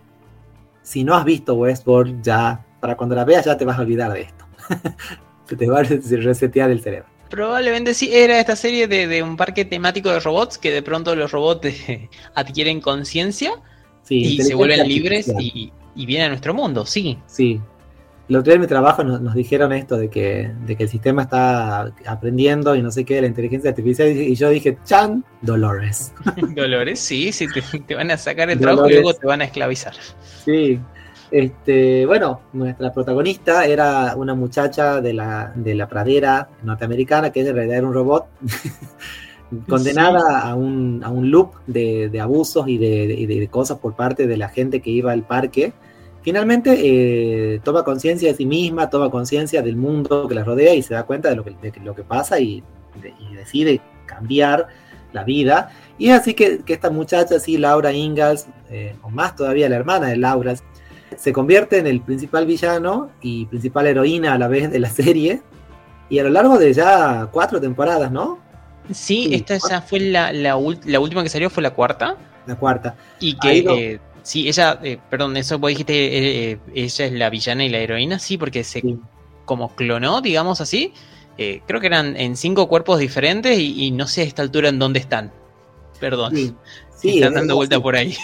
si no has visto Westworld, ya, para cuando la veas ya te vas a olvidar de esto. [LAUGHS] Se te va a resetear el cerebro. Probablemente sí, era esta serie de, de un parque temático de robots que de pronto los robots [LAUGHS] adquieren conciencia Sí, y se vuelven libres y, y vienen a nuestro mundo, sí. Sí. El otro día en mi trabajo nos, nos dijeron esto de que, de que el sistema está aprendiendo y no sé qué la inteligencia artificial y, yo dije, Chan, Dolores. [LAUGHS] [LAUGHS] Dolores, sí, sí, te, te van a sacar el trabajo y luego te van a esclavizar. Sí. Este, bueno, nuestra protagonista era una muchacha de la, de la pradera norteamericana, que en realidad era un robot, [LAUGHS] condenada a, un, a un loop de, de abusos y de, de- de cosas por parte de la gente que iba al parque. Finalmente eh, toma conciencia de sí misma, toma conciencia del mundo que la rodea y se da cuenta de lo que, de lo que pasa y, de- y decide cambiar la vida. Y es así que, que esta muchacha, así, Laura Ingalls, eh, o más todavía la hermana de Laura, se convierte en el principal villano y principal heroína a la vez de la [LAUGHS] serie. Y a lo largo de ya cuatro temporadas, ¿no? Sí, Sí. esta ya fue la, la, última que salió, fue la cuarta. La cuarta. Y que, eh, sí, ella, eh, perdón, eso vos dijiste, eh, eh, ella es la villana y la heroína, sí, porque se Sí. como clonó, digamos así. Creo que eran en cinco cuerpos diferentes y, y no sé a esta altura en dónde están. Perdón. Sí, [LAUGHS] sí, Están es dando vuelta por ahí.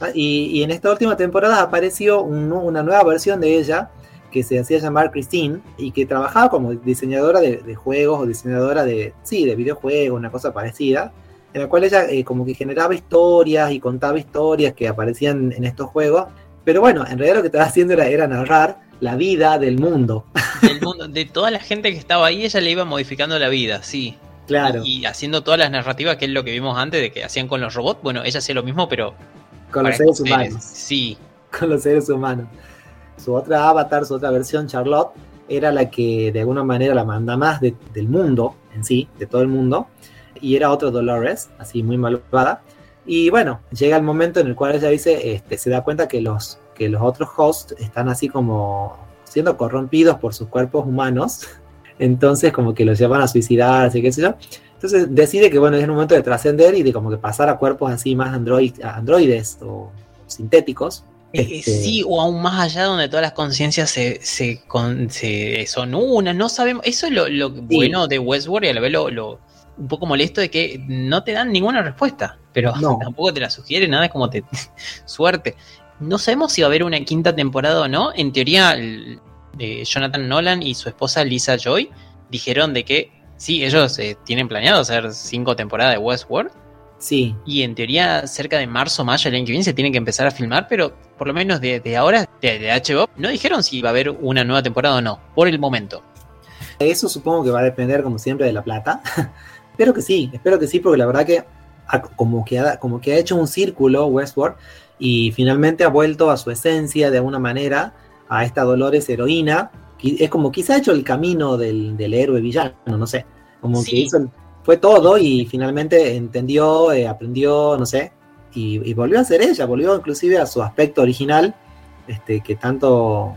Ah, Y, y en esta última temporada apareció un una nueva versión de ella que se hacía llamar Christine y que trabajaba como diseñadora de, de juegos o diseñadora de, sí, de videojuegos, una cosa parecida, en la cual ella eh, como que generaba historias y contaba historias que aparecían en estos juegos. Pero bueno, en realidad lo que estaba haciendo era, era narrar la vida del mundo. Del mundo, de toda la gente que estaba ahí, ella le iba modificando la vida, sí. Claro, Y, y haciendo todas las narrativas, que es lo que vimos antes de que hacían con los robots. Bueno, ella hacía lo mismo, pero con los seres. humanos. Sí. con los seres humanos. Su otra avatar, su otra versión, Charlotte, era la que de alguna manera la manda más de- del mundo en sí, de todo el mundo, y era otra Dolores, así muy malvada. Y bueno, llega el momento en el cual ella dice, este, se da cuenta que los, que los otros hosts están así como siendo corrompidos por sus cuerpos humanos. [LAUGHS] Entonces como que los llevan a suicidarse, qué sé yo. Entonces decide que bueno, es el momento de trascender y de como que pasar a cuerpos así más android, androides o sintéticos. Eh, Este- Sí, o aún más allá donde todas las conciencias se, se, con- se- son una, no sabemos. Eso es lo, lo bueno de Westworld y a la vez lo, lo- un poco molesto de que no te dan ninguna respuesta, pero No. [LAUGHS] tampoco te la sugiere nada, es como te [LAUGHS] suerte. No sabemos si va a haber una quinta temporada o no. En teoría, el- eh, Jonathan Nolan y su esposa Lisa Joy dijeron de que sí, ellos eh, tienen planeado hacer cinco temporadas de Westworld. Sí, Y en teoría, cerca de marzo, mayo del año que viene se tienen que empezar a filmar, pero por lo menos de, de ahora, de, de HBO, no dijeron si va a haber una nueva temporada o no, por el momento. Eso supongo que va a depender, como siempre, de la plata. [LAUGHS] espero que sí, espero que sí, porque la verdad que como que ha, como que ha hecho un círculo Westworld y finalmente ha vuelto a su esencia de alguna manera a esta Dolores heroína. Es como quizá ha hecho el camino del, del héroe villano, no sé. Como Sí. que hizo el- fue todo y finalmente entendió, eh, aprendió, no sé, y, y volvió a ser ella, volvió inclusive a su aspecto original, este, que tanto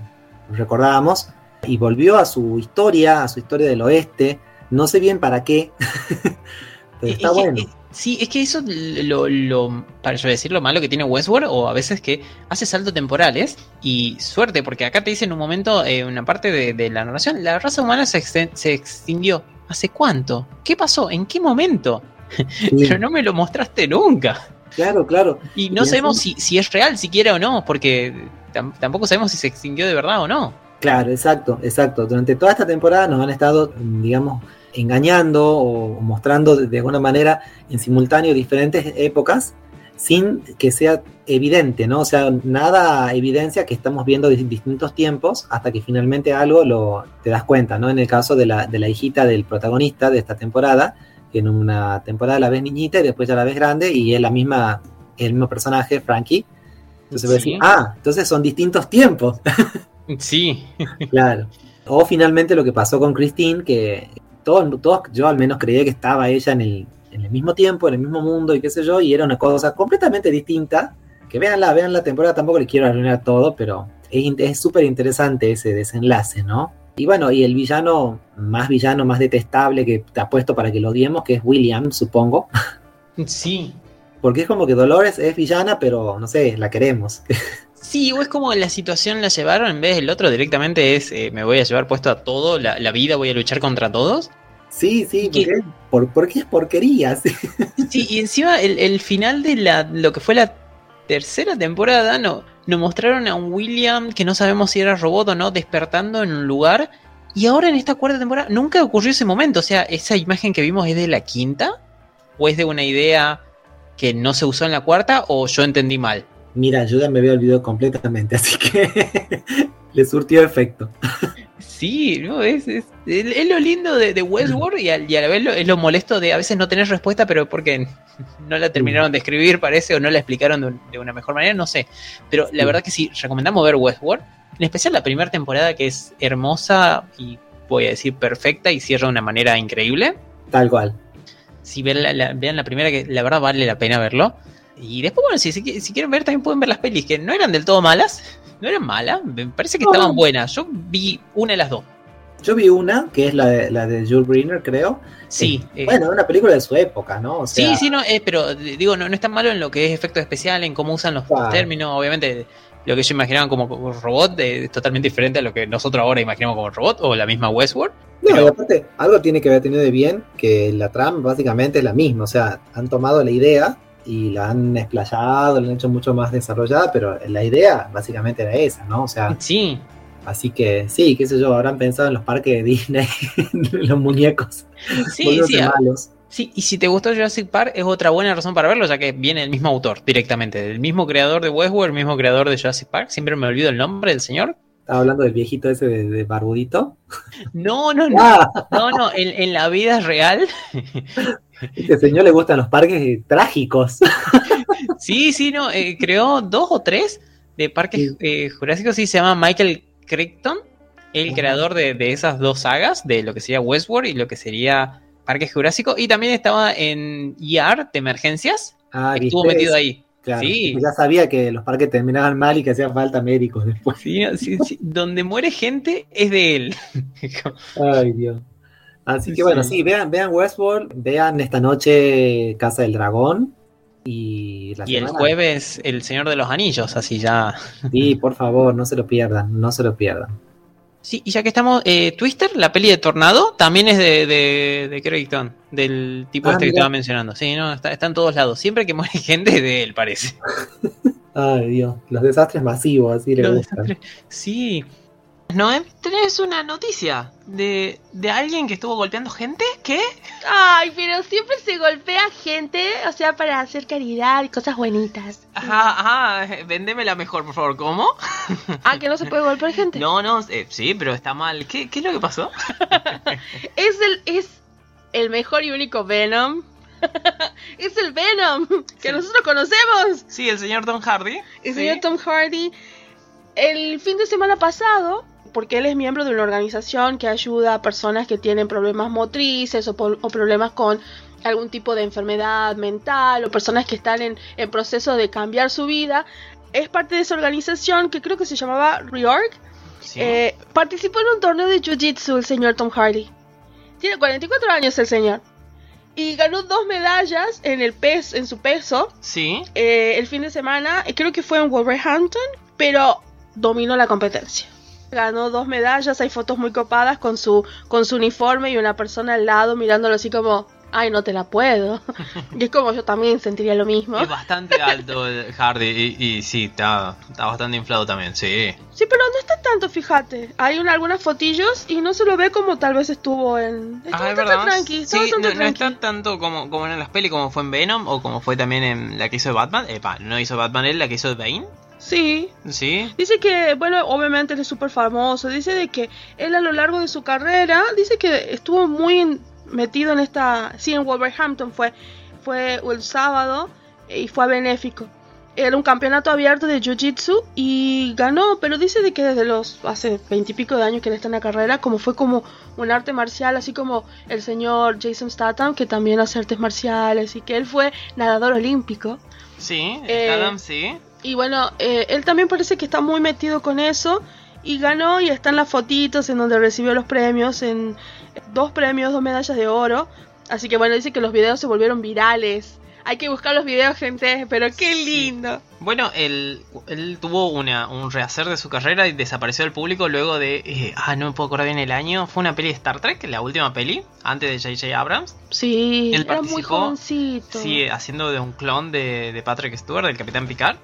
recordábamos, y volvió a su historia, a su historia del oeste. No sé bien para qué, [LAUGHS] pero Es está que- bueno. sí, es que eso lo, lo, para yo decir lo malo que tiene Westworld, o a veces que hace saltos temporales, y suerte, porque acá te dice en un momento, eh, una parte de, de la narración, la raza humana se, exten- se extinguió. ¿Hace cuánto? ¿Qué pasó? ¿En qué momento? Sí, [LAUGHS] Pero no me lo mostraste nunca. Claro, claro. Y no Y sabemos así- si, si es real siquiera o no, porque tam- tampoco sabemos si se extinguió de verdad o no. Claro, exacto, exacto. Durante toda esta temporada nos han estado, digamos, engañando o mostrando de de alguna manera en simultáneo diferentes épocas sin que sea evidente, ¿no? O sea, nada evidencia que estamos viendo dis- distintos tiempos hasta que finalmente algo lo te das cuenta, ¿no? En el caso de la, de la hijita del protagonista de esta temporada, que en una temporada la ves niñita y después ya la ves grande y es la misma, el mismo personaje, Frankie. Entonces Sí. decir, ah, entonces son distintos tiempos. [LAUGHS] Sí, [LAUGHS] Claro. O finalmente lo que pasó con Christine, que todos, todos yo al menos creía que estaba ella en el, en el mismo tiempo, en el mismo mundo y qué sé yo, y era una cosa completamente distinta. Que veanla, vean la temporada, tampoco le quiero arruinar todo, pero es súper interesante ese desenlace, ¿no? Y bueno, y el villano, más villano, más detestable que te ha puesto para que lo odiemos, que es William, supongo. [LAUGHS] sí. Porque es como que Dolores es villana, pero no sé, la queremos. [LAUGHS] Sí, o es como la situación la llevaron en vez del otro directamente es eh, me voy a llevar puesto a todo, la, la vida voy a luchar contra todos. Sí, sí, ¿Qué? porque, por, porque es porquería. [LAUGHS] sí. Sí, y encima el, el final de la, lo que fue la tercera temporada no, nos mostraron a un William que no sabemos si era robot o no despertando en un lugar. Y ahora en esta cuarta temporada nunca ocurrió ese momento. O sea, esa imagen que vimos es de la quinta o es de una idea que no se usó en la cuarta o yo entendí mal. Mira, yo ya me había olvidado completamente, así que [LAUGHS] le surtió efecto. Sí, no, es, es, es- lo lindo de, de Westworld y, al- y a la vez lo, es lo molesto de a veces no tener respuesta, pero porque [LAUGHS] no la terminaron de escribir, parece, o no la explicaron de, un- de una mejor manera, no sé. Pero la verdad que sí, recomendamos ver Westworld, en especial la primera temporada que es hermosa y voy a decir perfecta y cierra de una manera increíble. Tal cual. Si vean la, la- vean la primera, que la verdad vale la pena verlo. Y después, bueno, si, si, si quieren ver, también pueden ver las pelis, que no eran del todo malas. No eran malas, me parece que No. estaban buenas. Yo vi una de las dos. Yo vi una, que es la de, la de Jules Briner, creo. Sí. eh, Bueno, una película de su época, ¿no? O sea, sí, sí, no, eh, pero eh, digo, no, no es tan malo en lo que es efecto especial, en cómo usan los términos. Obviamente, lo que ellos imaginaban como como robot eh, es totalmente diferente a lo que nosotros ahora imaginamos como robot o la misma Westworld. No, pero- aparte, algo tiene que haber tenido de bien que la trama básicamente es la misma. O sea, han tomado la idea y la han explayado, la han hecho mucho más desarrollada, pero la idea básicamente era esa, ¿no? O sea, Sí, así que sí, qué sé yo, habrán pensado en los parques de Disney, [LAUGHS] los muñecos, sí, sí. ah, malos. Sí, y si te gustó Jurassic Park es otra buena razón para verlo, ya que viene el mismo autor directamente, del mismo creador de Westworld, el mismo creador de Jurassic Park. Siempre me olvido el nombre del señor. Estaba hablando del viejito ese de, de barbudito. No, no, no, Ah, no, no, en, en la vida real. [LAUGHS] este señor le gustan los parques trágicos. Sí, sí, no, eh, creó dos o tres de parques Sí. eh, jurásicos, sí, se llama Michael Crichton, el Ajá. creador de, de esas dos sagas, de lo que sería Westworld y lo que sería Parque Jurásico, y también estaba en ER de emergencias, Ah, estuvo metido ahí. Claro, Sí. Ya sabía que los parques terminaban mal y que hacían falta médicos después. Sí, sí, sí. Donde muere gente es de él. [LAUGHS] Ay, Dios. Así que bueno, sí, vean, vean Westworld, vean esta noche Casa del Dragón y la y el jueves El Señor de los Anillos, así ya. Sí, por favor, no se lo pierdan, no se lo pierdan. Sí, y ya que estamos, eh, Twister, la peli de Tornado, también es de, de, de del tipo Ah, este que mira. estaba mencionando. Sí, no, está, está en todos lados. Siempre que muere [LAUGHS] gente es de él, parece. [LAUGHS] Ay, Dios, los desastres masivos, así le gustan. desastres. Sí. Noé, tenés una noticia de, de alguien que estuvo golpeando gente. ¿Qué? Ay, pero siempre se golpea gente, o sea, para hacer caridad y cosas bonitas. Ajá, ajá, vendémela mejor, por favor. ¿Cómo? Ah, que no se puede golpear [LAUGHS] gente. No, no, eh, sí, pero está mal. ¿Qué, ¿Qué es lo que pasó? [LAUGHS] Es el, es el mejor y único Venom. [LAUGHS] es el Venom que Sí. nosotros conocemos. Sí, el señor Tom Hardy. El Sí. señor Tom Hardy. El fin de semana pasado, porque él es miembro de una organización que ayuda a personas que tienen problemas motrices o, o problemas con algún tipo de enfermedad mental o personas que están en, en proceso de cambiar su vida. Es parte de esa organización que creo que se llamaba Reorg. Sí. Eh, participó en un torneo de Jiu-Jitsu el señor Tom Hardy. Tiene 44 años el señor. Y ganó dos medallas en el pes, en su peso sí. eh, el fin de semana. eh, Creo que fue en Wolverhampton, pero dominó la competencia. Ganó dos medallas, hay fotos muy copadas con su, con su uniforme y una persona al lado mirándolo así como, ay, no te la puedo. [LAUGHS] y es como yo también sentiría lo mismo. Es bastante alto el Hardy y, y sí, está, está bastante inflado también, sí. Sí, pero no está tanto, fíjate. Hay una- algunas fotillos y no se lo ve como tal vez estuvo en... Está Ah, es verdad. tranqui, Sí, no, está tanto como, como en las pelis, como fue en Venom o como fue también en la que hizo Batman. Epa, no hizo Batman él, la que hizo Bane. Sí, Sí. Dice que, bueno, obviamente él es súper famoso. Dice de que él a lo largo de su carrera, dice que estuvo muy metido en esta. Sí, en Wolverhampton fue, fue el sábado eh, y fue a benéfico. Era un campeonato abierto de Jiu-Jitsu y ganó, pero dice de que desde los hace veintipico de años que él está en la carrera, como fue como un arte marcial, así como el señor Jason Statham, que también hace artes marciales y que él fue nadador olímpico. Sí, Eh, Statham, sí. Y bueno, eh, él también parece que está muy metido con eso. Y ganó y están las fotitos en donde recibió los premios, en dos premios, dos medallas de oro. Así que bueno, dice que los videos se volvieron virales. Hay que buscar los videos, gente, pero qué Sí. lindo. Bueno, él, él tuvo una, un rehacer de su carrera y desapareció del público luego de... eh, ah, no me puedo acordar bien el año. Fue una peli de Star Trek, la última peli, antes de J.J. Abrams. Sí, Él era muy jovencito. Sí, haciendo de un clon de, de Patrick Stewart, del Capitán Picard.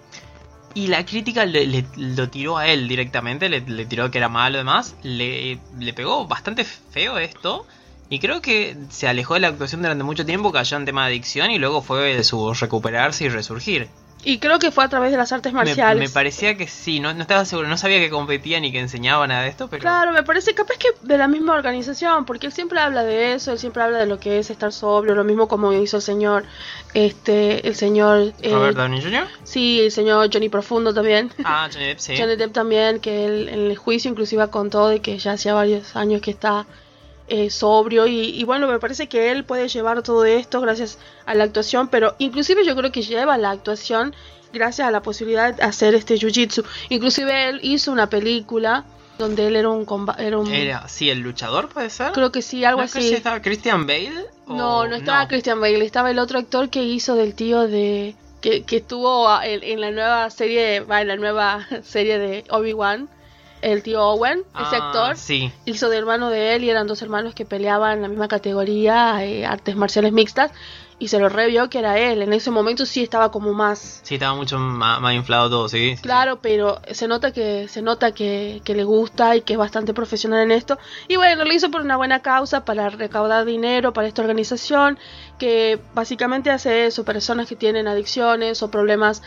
Y la crítica le, le- lo tiró a él directamente, le, tiró que era malo y demás. Le, le pegó bastante feo esto. Y creo que se alejó de la actuación durante mucho tiempo, cayó en tema de adicción y luego fue de su recuperarse y resurgir. Y creo que fue a través de las artes marciales. me parecía que sí, no, no estaba seguro, no sabía que competía ni que enseñaba nada de esto, pero... Claro, me parece capaz que de la misma organización, porque él siempre habla de eso, él siempre habla de lo que es estar sobrio, lo mismo como hizo el señor, este, el señor, eh, Robert Downey Jr. sí, el señor Johnny Profundo también. Ah, Johnny Depp, sí. [LAUGHS] Johnny Depp también, que él en el juicio inclusive contó de que ya hacía varios años que está eh, sobrio y, y bueno, me parece que él puede llevar todo esto gracias a la actuación, pero inclusive yo creo que lleva la actuación gracias a la posibilidad de hacer este jiu-jitsu. Inclusive él hizo una película donde él era un... Era un Era, sí, el luchador puede ser. creo que sí, algo ¿No así. sí estaba Christian Bale? o- No, no estaba Christian Bale, estaba el otro actor que hizo del tío de que, que estuvo ah, en, en la nueva serie, en la nueva [LAUGHS] serie de Obi-Wan, el tío Owen, ese Ah, actor, Sí. hizo de hermano de él y eran dos hermanos que peleaban en la misma categoría, eh, artes marciales mixtas, y se lo revió que era él. En ese momento sí estaba como más Sí, estaba mucho más, más inflado todo, sí. Claro, pero se nota que se nota que, que le gusta y que es bastante profesional en esto. Y bueno, lo hizo por una buena causa, para recaudar dinero para esta organización, que básicamente hace eso, personas que tienen adicciones o problemas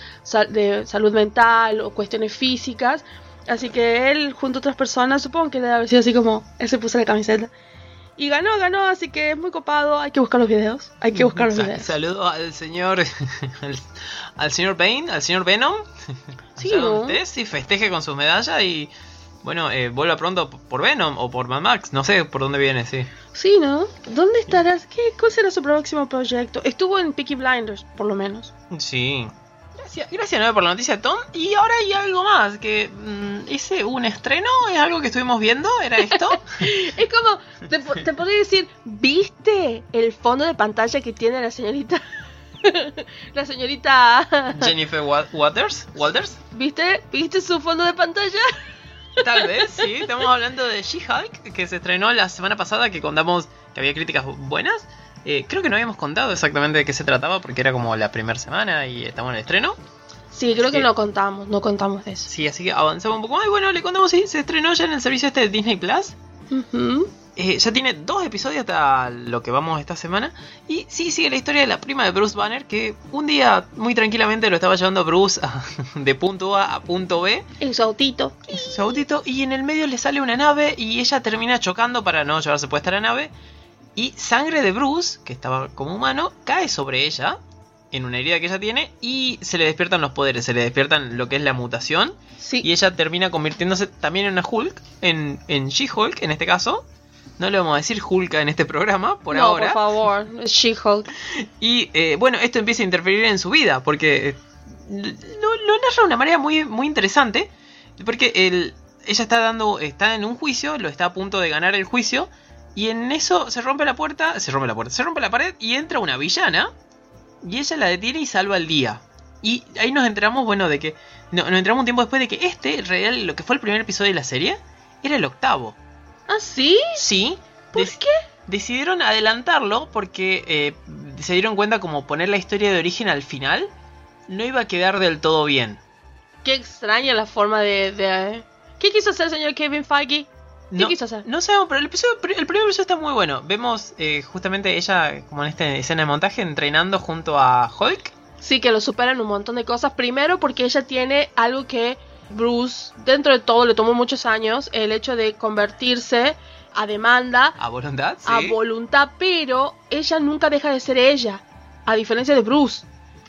de salud mental o cuestiones físicas. Así que él, junto a otras personas, supongo que debe haber sido así como él se puso la camiseta. Y ganó, ganó, así que es muy copado. Hay que buscar los videos. Hay que buscar los Sa- videos. Saludo al señor. [LAUGHS] al, al señor Bane, al señor Venom. [LAUGHS] Sí, ¿no? sí, festeje con su medalla y. Bueno, eh, vuelva pronto por Venom o por Mad Max. No sé por dónde viene, sí. Sí, ¿no? ¿Dónde estarás? ¿Qué, ¿Cuál será su próximo proyecto? Estuvo en Peaky Blinders, por lo menos. Sí. Gracias, gracias por la noticia Tom. Y ahora hay algo más, que mm, hice un estreno, es algo que estuvimos viendo, ¿era esto? [LAUGHS] es como, te, te podría decir, ¿viste el fondo de pantalla que tiene la señorita? [LAUGHS] la señorita... Jennifer Wa- Waters, Walters. ¿Viste? ¿Viste su fondo de pantalla? [LAUGHS] Tal vez, sí. Estamos hablando de She-Hulk, que se estrenó la semana pasada, que contamos que había críticas buenas. Eh, creo que no habíamos contado exactamente de qué se trataba, porque era como la primera semana y estamos en el estreno. Sí, creo que no contamos, no contamos de eso. Sí, así que avanzamos un poco más. Y bueno, le contamos, sí, se estrenó ya en el servicio este de Disney Plus. Eh, ya tiene dos episodios hasta lo que vamos esta semana. Y sí, sigue la historia de la prima de Bruce Banner, que un día muy tranquilamente lo estaba llevando Bruce a- [LAUGHS] de punto A a punto B. En su autito. en su autito y en el medio le sale una nave y ella termina chocando para no llevarse puesta la nave y sangre de Bruce, que estaba como humano, cae sobre ella en una herida que ella tiene y se le despiertan los poderes, se le despiertan lo que es la mutación Sí. y ella termina convirtiéndose también en una Hulk, en, en She-Hulk en este caso. No le vamos a decir Hulka en este programa por no, ahora. por favor, She-Hulk. [LAUGHS] Y eh, bueno, esto empieza a interferir en su vida, porque eh, lo, lo narra de una manera muy, muy interesante, porque el, ella está dando, está en un juicio, lo está a punto de ganar el juicio, y en eso se rompe la puerta, se rompe la puerta, se rompe la pared y entra una villana, y ella la detiene y salva el día. Y ahí nos enteramos, bueno, de que, no, nos enteramos un tiempo después de que este, en realidad, lo que fue el primer episodio de la serie, era el octavo. ¿Ah, sí? Sí. ¿Por qué? Decidieron adelantarlo porque eh, se dieron cuenta como poner la historia de origen al final no iba a quedar del todo bien. Qué extraña la forma de... de- ¿Qué quiso hacer el señor Kevin Feige? ¿Qué No, quiso hacer? no sabemos, pero el, episodio, el primer episodio está muy bueno. Vemos eh, justamente ella, como en esta escena de montaje, entrenando junto a Hulk. Sí, que lo superan un montón de cosas. Primero porque ella tiene algo que Bruce, dentro de todo, le tomó muchos años, el hecho de convertirse a demanda, A voluntad, sí. a voluntad, pero ella nunca deja de ser ella, a diferencia de Bruce.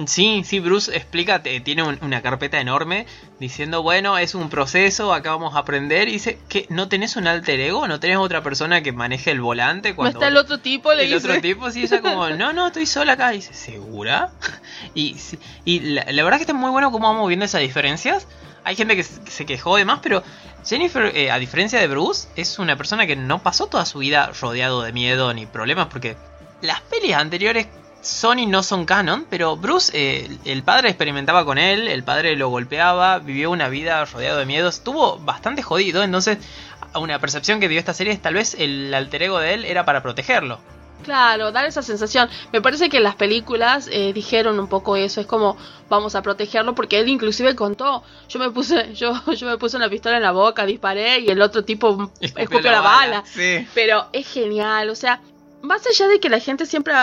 Sí, sí, Bruce explica, eh, tiene un- una carpeta enorme diciendo, bueno, es un proceso, acá vamos a aprender. Y dice que no tenés un alter ego, no tenés otra persona que maneje el volante No cuando... está el otro tipo, le el dice. otro tipo, sí, ella como, no, no, estoy sola acá. Y dice, ¿segura? [LAUGHS] Y, sí, y la, la verdad que está muy bueno cómo vamos viendo esas diferencias. Hay gente que, se- que se quejó de más, pero Jennifer, eh, a diferencia de Bruce, es una persona que no pasó toda su vida rodeado de miedo ni problemas, porque las pelis anteriores son y no son canon, pero Bruce, eh, el padre experimentaba con él, el padre lo golpeaba, vivió una vida rodeado de miedos, estuvo bastante jodido, entonces una percepción que dio esta serie es tal vez el alter ego de él era para protegerlo. Claro, dar esa sensación. Me parece que las películas eh, dijeron un poco eso. Es como vamos a protegerlo porque él inclusive contó. Yo me puse, [LAUGHS] yo, yo me puse una pistola en la boca, disparé y el otro tipo escupió, la, bala. Sí. Pero es genial, o sea, más allá de que la gente siempre...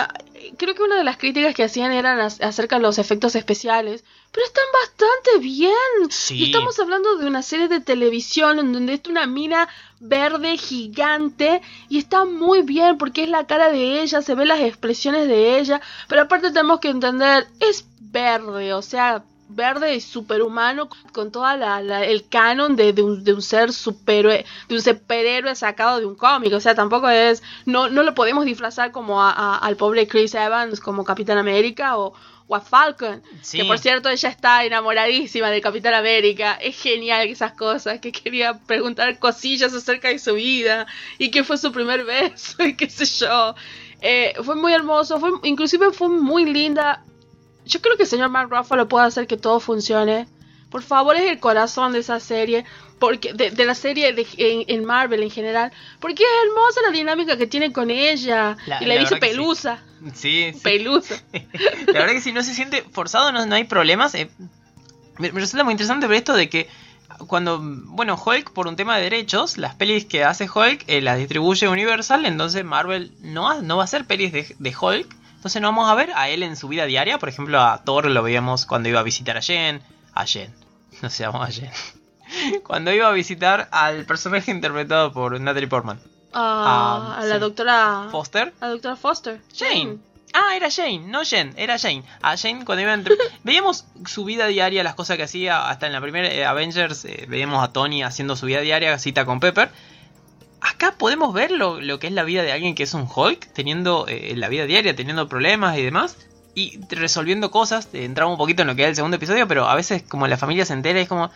Creo que una de las críticas que hacían eran ac- acerca de los efectos especiales, pero están bastante bien. Sí. Y estamos hablando de una serie de televisión en donde está una mina verde gigante y está muy bien porque es la cara de ella, se ven las expresiones de ella, pero aparte tenemos que entender, es verde, o sea, verde y superhumano con toda la, la- el canon de, de un, de un ser superhéroe, de un superhéroe sacado de un cómic, o sea, tampoco es, no, no lo podemos disfrazar como a- a- al pobre Chris Evans como Capitán América o, o a Falcon, Sí. que por cierto ella está enamoradísima de Capitán América, es genial esas cosas, que quería preguntar cosillas acerca de su vida y que fue su primer beso [LAUGHS] y qué sé yo. Eh, fue muy hermoso, fue, inclusive fue muy linda. Yo creo que el señor Mark Ruffalo puede hacer que todo funcione. Por favor, es el corazón de esa serie, porque de, de la serie de- en, en Marvel en general, porque es hermosa la dinámica que tiene con ella. La- y le la dice sí. pelusa, Sí, sí. pelusa. [LAUGHS] La verdad que si no se siente forzado, no, no hay problemas. eh. me, me resulta muy interesante ver esto de que cuando, bueno, Hulk, por un tema de derechos, las pelis que hace Hulk eh, las distribuye Universal, entonces Marvel no, ha- no va a hacer pelis de, de Hulk. Entonces no vamos a ver a él en su vida diaria. Por ejemplo, a Thor lo veíamos cuando iba a visitar a Jen. A Jen. No se llama Jen. [LAUGHS] Cuando iba a visitar al personaje interpretado por Natalie Portman. Ah, Ah, a la sí. doctora. Foster. A la doctora Foster. Jane. Ah, era Jane, no Jen, era Jane. A Jane cuando iba entre... [LAUGHS] Veíamos su vida diaria, las cosas que hacía, hasta en la primera eh, Avengers eh, veíamos a Tony haciendo su vida diaria, cita con Pepper. Acá podemos ver lo, que es la vida de alguien que es un Hulk, teniendo eh, la vida diaria, teniendo problemas y demás. y resolviendo cosas. Entramos un poquito en lo que era el segundo episodio, pero a veces como la familia se entera es como,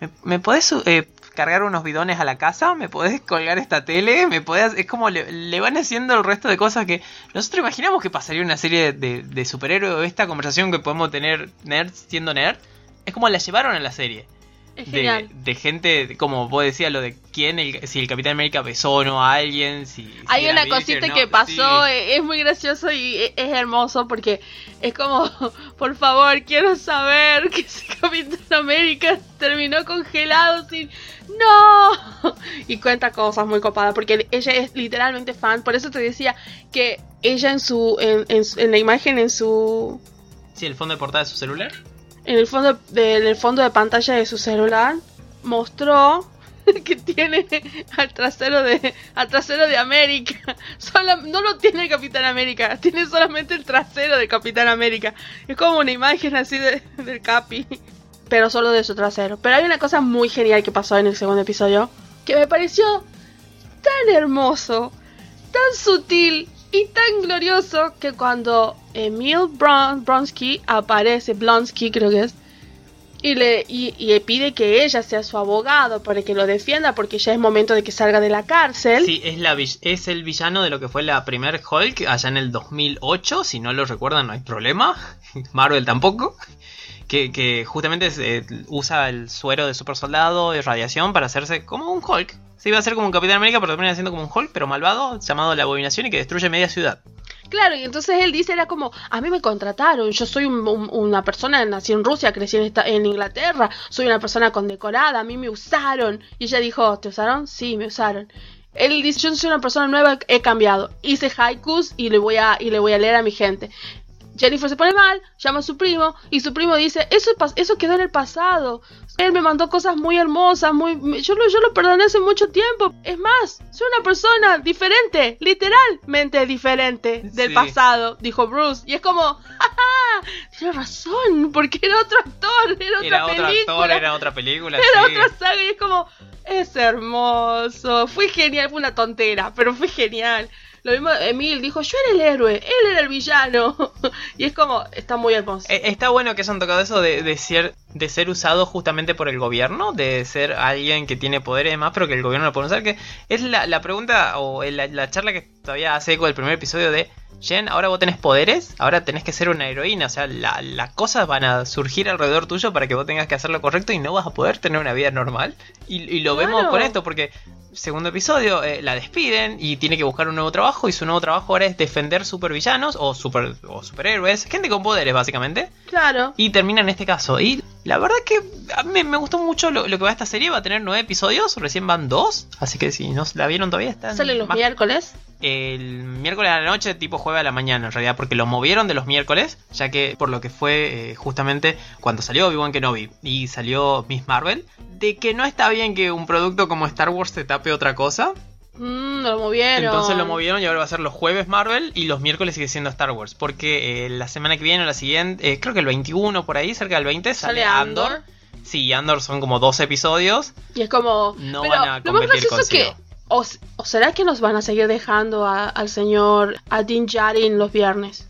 ¿me, me podés eh, cargar unos bidones a la casa? ¿Me podés colgar esta tele? ¿Me podés...? Es como le, van haciendo el resto de cosas que nosotros imaginamos que pasaría una serie de, de superhéroes, esta conversación que podemos tener nerd siendo nerd. Es como la llevaron a la serie Es de, gente, como vos decías, lo de quién, el- si el Capitán América besó o no a alguien, si... si Hay una virgen, cosita ¿no? que pasó, Sí. eh, es muy gracioso y e- es hermoso porque es como, [LAUGHS] por favor, quiero saber que si [LAUGHS] Capitán América terminó congelado sin... ¡No! [LAUGHS] Y cuenta cosas muy copadas porque ella es literalmente fan, por eso te decía que ella en su, en, en en la imagen, en su... Sí, el fondo de portada de su celular. En el fondo de, fondo de pantalla de su celular mostró [LAUGHS] que tiene al trasero de al trasero de América. [LAUGHS] No lo tiene el Capitán América, tiene solamente el trasero del Capitán América. Es como una imagen así de- del Capi, pero solo de su trasero. Pero hay una cosa muy genial que pasó en el segundo episodio que me pareció tan hermoso, tan sutil y tan glorioso que cuando Emil Bron Bronsky aparece, Blonsky creo que es, y le, y, y le pide que ella sea su abogado para que lo defienda porque ya es momento de que salga de la cárcel. Sí, es, la, es el villano de lo que fue la primer Hulk allá en el 2008. Si no lo recuerdan, no hay problema. [LAUGHS] Marvel tampoco. Que, justamente eh, usa el suero de super soldado y radiación para hacerse como un Hulk. Se iba a hacer como un Capitán América, pero termina siendo como un Hulk, pero malvado, llamado la Abominación y que destruye media ciudad. Claro, y entonces él dice, era como, a mí me contrataron, yo soy un- un- una persona, nací en Rusia, crecí en Inglaterra, soy una persona condecorada, a mí me usaron. Y ella dijo, ¿te usaron? Sí, me usaron. Él dice, yo soy una persona nueva, he cambiado. Hice haikus y le voy a, y le voy a leer a mi gente. Jennifer se pone mal, llama a su primo y su primo dice, eso, eso quedó en el pasado. Él me mandó cosas muy hermosas, muy, yo, lo, yo lo perdoné hace mucho tiempo. Es más, soy una persona diferente, literalmente diferente del Sí. pasado, dijo Bruce. Y es como, ¡jaja! Tiene razón, porque era otro actor, era otra Era otro película. actor, era otra película. Era sí. otra saga y es como, es hermoso. Fue genial, fue una tontera, pero fue genial. Lo mismo Emil dijo, yo era el héroe, él era el villano. [LAUGHS] y es como, está muy hermoso. Eh, Está bueno que hayan tocado eso de, de ser, de ser usado justamente por el gobierno, de ser alguien que tiene poder y demás, pero que el gobierno lo puede usar. Que es la, la pregunta o la, la charla que todavía hace eco del primer episodio de Jen, ahora vos tenés poderes, ahora tenés que ser una heroína. O sea, la- las cosas van a surgir alrededor tuyo para que vos tengas que hacer lo correcto y no vas a poder tener una vida normal. Y, y lo vemos con esto, porque segundo episodio eh, la despiden y tiene que buscar un nuevo trabajo y su nuevo trabajo ahora es defender supervillanos o, super, o superhéroes, gente con poderes básicamente. Claro. Y termina en este caso. Y la verdad que a mí me gustó mucho lo, lo que va esta serie. Va a tener nueve episodios, recién van dos. Así que si no la vieron todavía, están Salen los más- miércoles. El miércoles a la noche, tipo jueves a la mañana en realidad, porque lo movieron de los miércoles, ya que por lo que fue eh, justamente cuando salió Obi-Wan Kenobi y salió Miss Marvel, de que no está bien que un producto como Star Wars te tape otra cosa. Mm, lo movieron. Entonces lo movieron y ahora va a ser los jueves Marvel y los miércoles sigue siendo Star Wars. Porque eh, la semana que viene o la siguiente, eh, creo que el 21 por ahí, cerca del 20, sale, Andor. Andor. Sí, Andor son como 12 episodios. Y es como. No pero van a lo más competir gracioso que. O, o será que nos van a seguir dejando a- al señor a Din Djarin los viernes?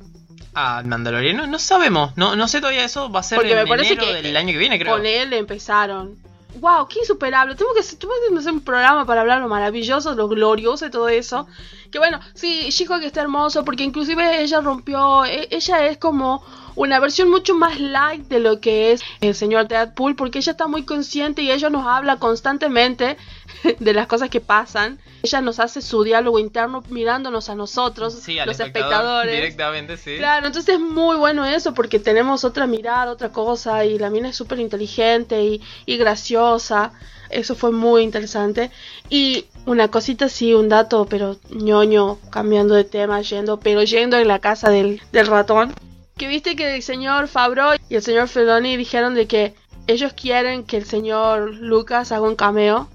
Ah, Mandaloriano, no sabemos. No, no sé todavía eso. Va a ser Porque en me parece enero que del año que viene, creo. Con él empezaron. Wow, qué insuperable. Tengo que hacer, que un programa para hablar lo maravilloso, lo glorioso y todo eso. Que bueno, sí, She-Hulk está hermoso porque inclusive ella rompió, e- ella es como una versión mucho más light de lo que es el señor Deadpool porque ella está muy consciente y ella nos habla constantemente [LAUGHS] de las cosas que pasan. Ella nos hace su diálogo interno mirándonos a nosotros, Sí, los espectador, espectadores. Directamente, sí. Claro, entonces es muy bueno eso porque tenemos otra mirada, otra cosa y la mina es súper inteligente y, y graciosa. Eso fue muy interesante. Y una cosita sí, un dato, pero ñoño, cambiando de tema, yendo, pero yendo en la casa del, del ratón. Que viste que el señor Fabro y el señor Feloni dijeron de que ellos quieren que el señor Lucas haga un cameo.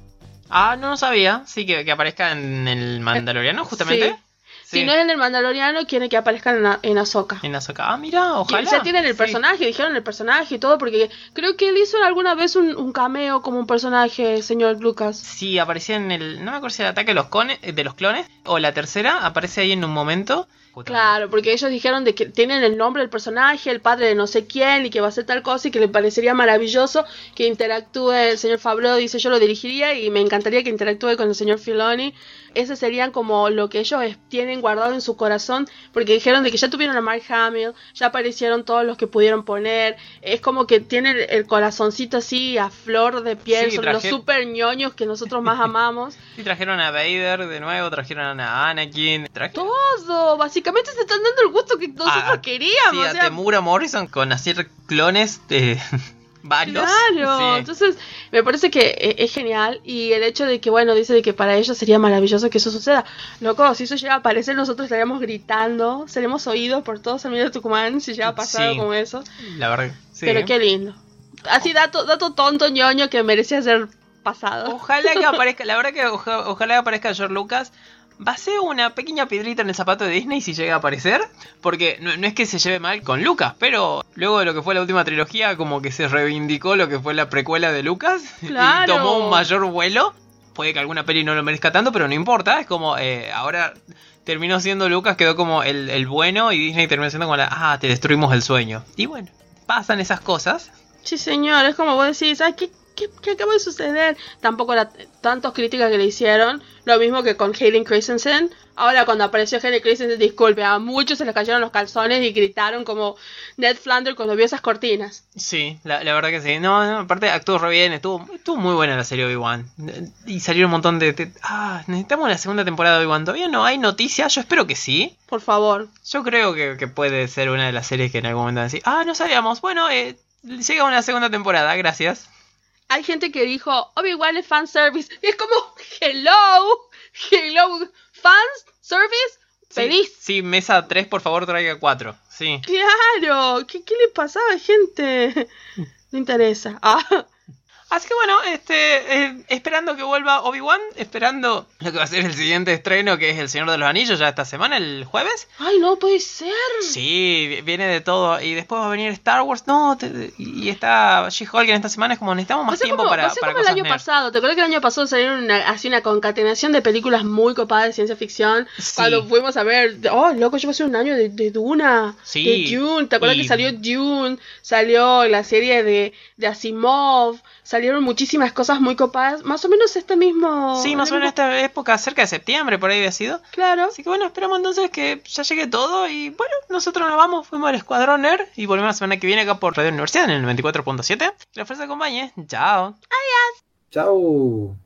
Ah, no lo sabía. Sí, que, que aparezca en el Mandaloriano, justamente. Sí. Si no es en el Mandaloriano, quieren que aparezca en, en Ahsoka. En Ahsoka. Ah, mira, ojalá. Y, o sea, tienen el Sí. personaje, dijeron el personaje y todo, porque creo que él hizo alguna vez un, un cameo como un personaje, señor Lucas. Sí, aparecía en el. No me acuerdo si era el ataque de los, de los clones. O la tercera, aparece ahí en un momento. Claro, porque ellos dijeron de que tienen el nombre del personaje, el padre de no sé quién y que va a hacer tal cosa y que le parecería maravilloso que interactúe el señor Fabro, dice yo lo dirigiría y me encantaría que interactúe con el señor Filoni. Ese serían como lo que ellos tienen guardado en su corazón, porque dijeron de que ya tuvieron a Mark Hamill, ya aparecieron todos los que pudieron poner, es como que tienen el corazoncito así a flor de piel, Sí, son los traje- super ñoños que nosotros más [LAUGHS] amamos. Y trajeron a Vader de nuevo, trajeron a Anakin, trajeron Todo, básicamente se están dando el gusto que nosotros Ah, queríamos. sí, o a sea, Temura Morrison con hacer clones de [LAUGHS] varios. Claro, Sí. entonces me parece que e- es genial y el hecho de que, bueno, dice de que para ellos sería maravilloso que eso suceda. Loco, si eso llega a aparecer, nosotros estaríamos gritando, seremos oídos por todos medio de Tucumán si llega a pasar Sí. como eso. La verdad, sí. Pero qué lindo. Así dato, dato tonto ñoño que merecía ser pasado. Ojalá que [LAUGHS] aparezca, la verdad que oja- ojalá que aparezca George Lucas. Va a ser una pequeña piedrita en el zapato de Disney si llega a aparecer. Porque no, no es que se lleve mal con Lucas, pero luego de lo que fue la última trilogía, como que se reivindicó lo que fue la precuela de Lucas. [LAUGHS] Claro. Y tomó un mayor vuelo. Puede que alguna peli no lo merezca tanto, pero no importa. Es como, eh, ahora terminó siendo Lucas, quedó como el, el bueno y Disney terminó siendo como la, ah, te destruimos el sueño. Y bueno, pasan esas cosas. Sí, señor, es como vos decís, ¿sabes qué, qué, qué acaba de suceder? Tampoco era tantos críticas que le hicieron, lo mismo que con Hayden Christensen. Ahora cuando apareció Hayden Christensen, disculpe, a muchos se les cayeron los calzones y gritaron como Ned Flanders cuando vio esas cortinas. Sí, la, la verdad que sí. No, no, aparte actuó re bien, estuvo, estuvo muy buena la serie Obi-Wan. Y salieron un montón de, de- Ah, necesitamos la segunda temporada de Obi-Wan. Todavía no hay noticias, yo espero que sí. Por favor. Yo creo que, que puede ser una de las series que en algún momento van a decir, ah, no sabíamos. Bueno, eh, llega una segunda temporada, gracias. Hay gente que dijo, Obi-Wan es fanservice. Y [LAUGHS] es como, hello, hello, fans, service, Sí, feliz. Sí, mesa 3, por favor, traiga 4. Sí. Claro, ¿qué, qué le pasaba, gente? [LAUGHS] No interesa. Ah. Así que bueno, este, eh, esperando que vuelva Obi-Wan, esperando lo que va a ser el siguiente estreno, que es El Señor de los Anillos, ya esta semana, el jueves. Ay, no puede ser. Sí, vi- viene de todo. Y después va a venir Star Wars. No, te- y está She-Hulk en esta semana. Es como necesitamos más tiempo como, para, ser para como el cosas año nerds. pasado. ¿Te acuerdas que el año pasado salieron una, así una concatenación de películas muy copadas de ciencia ficción? Sí. Cuando fuimos a ver, oh, loco, a ser un año de, de Duna, Sí. de Dune. ¿Te acuerdas Y- que salió Dune? Salió la serie de, de Asimov. Salieron muchísimas cosas muy copadas. Más o menos este mismo. Sí, más o menos en esta época, cerca de septiembre, por ahí había sido. Claro. Así que bueno, esperamos entonces que ya llegue todo. Y bueno, nosotros nos vamos, fuimos al Escuadrón Nerd. Y volvemos la semana que viene acá por Radio Universidad en el 94.7. Que la fuerza acompañe. Chao. Chau.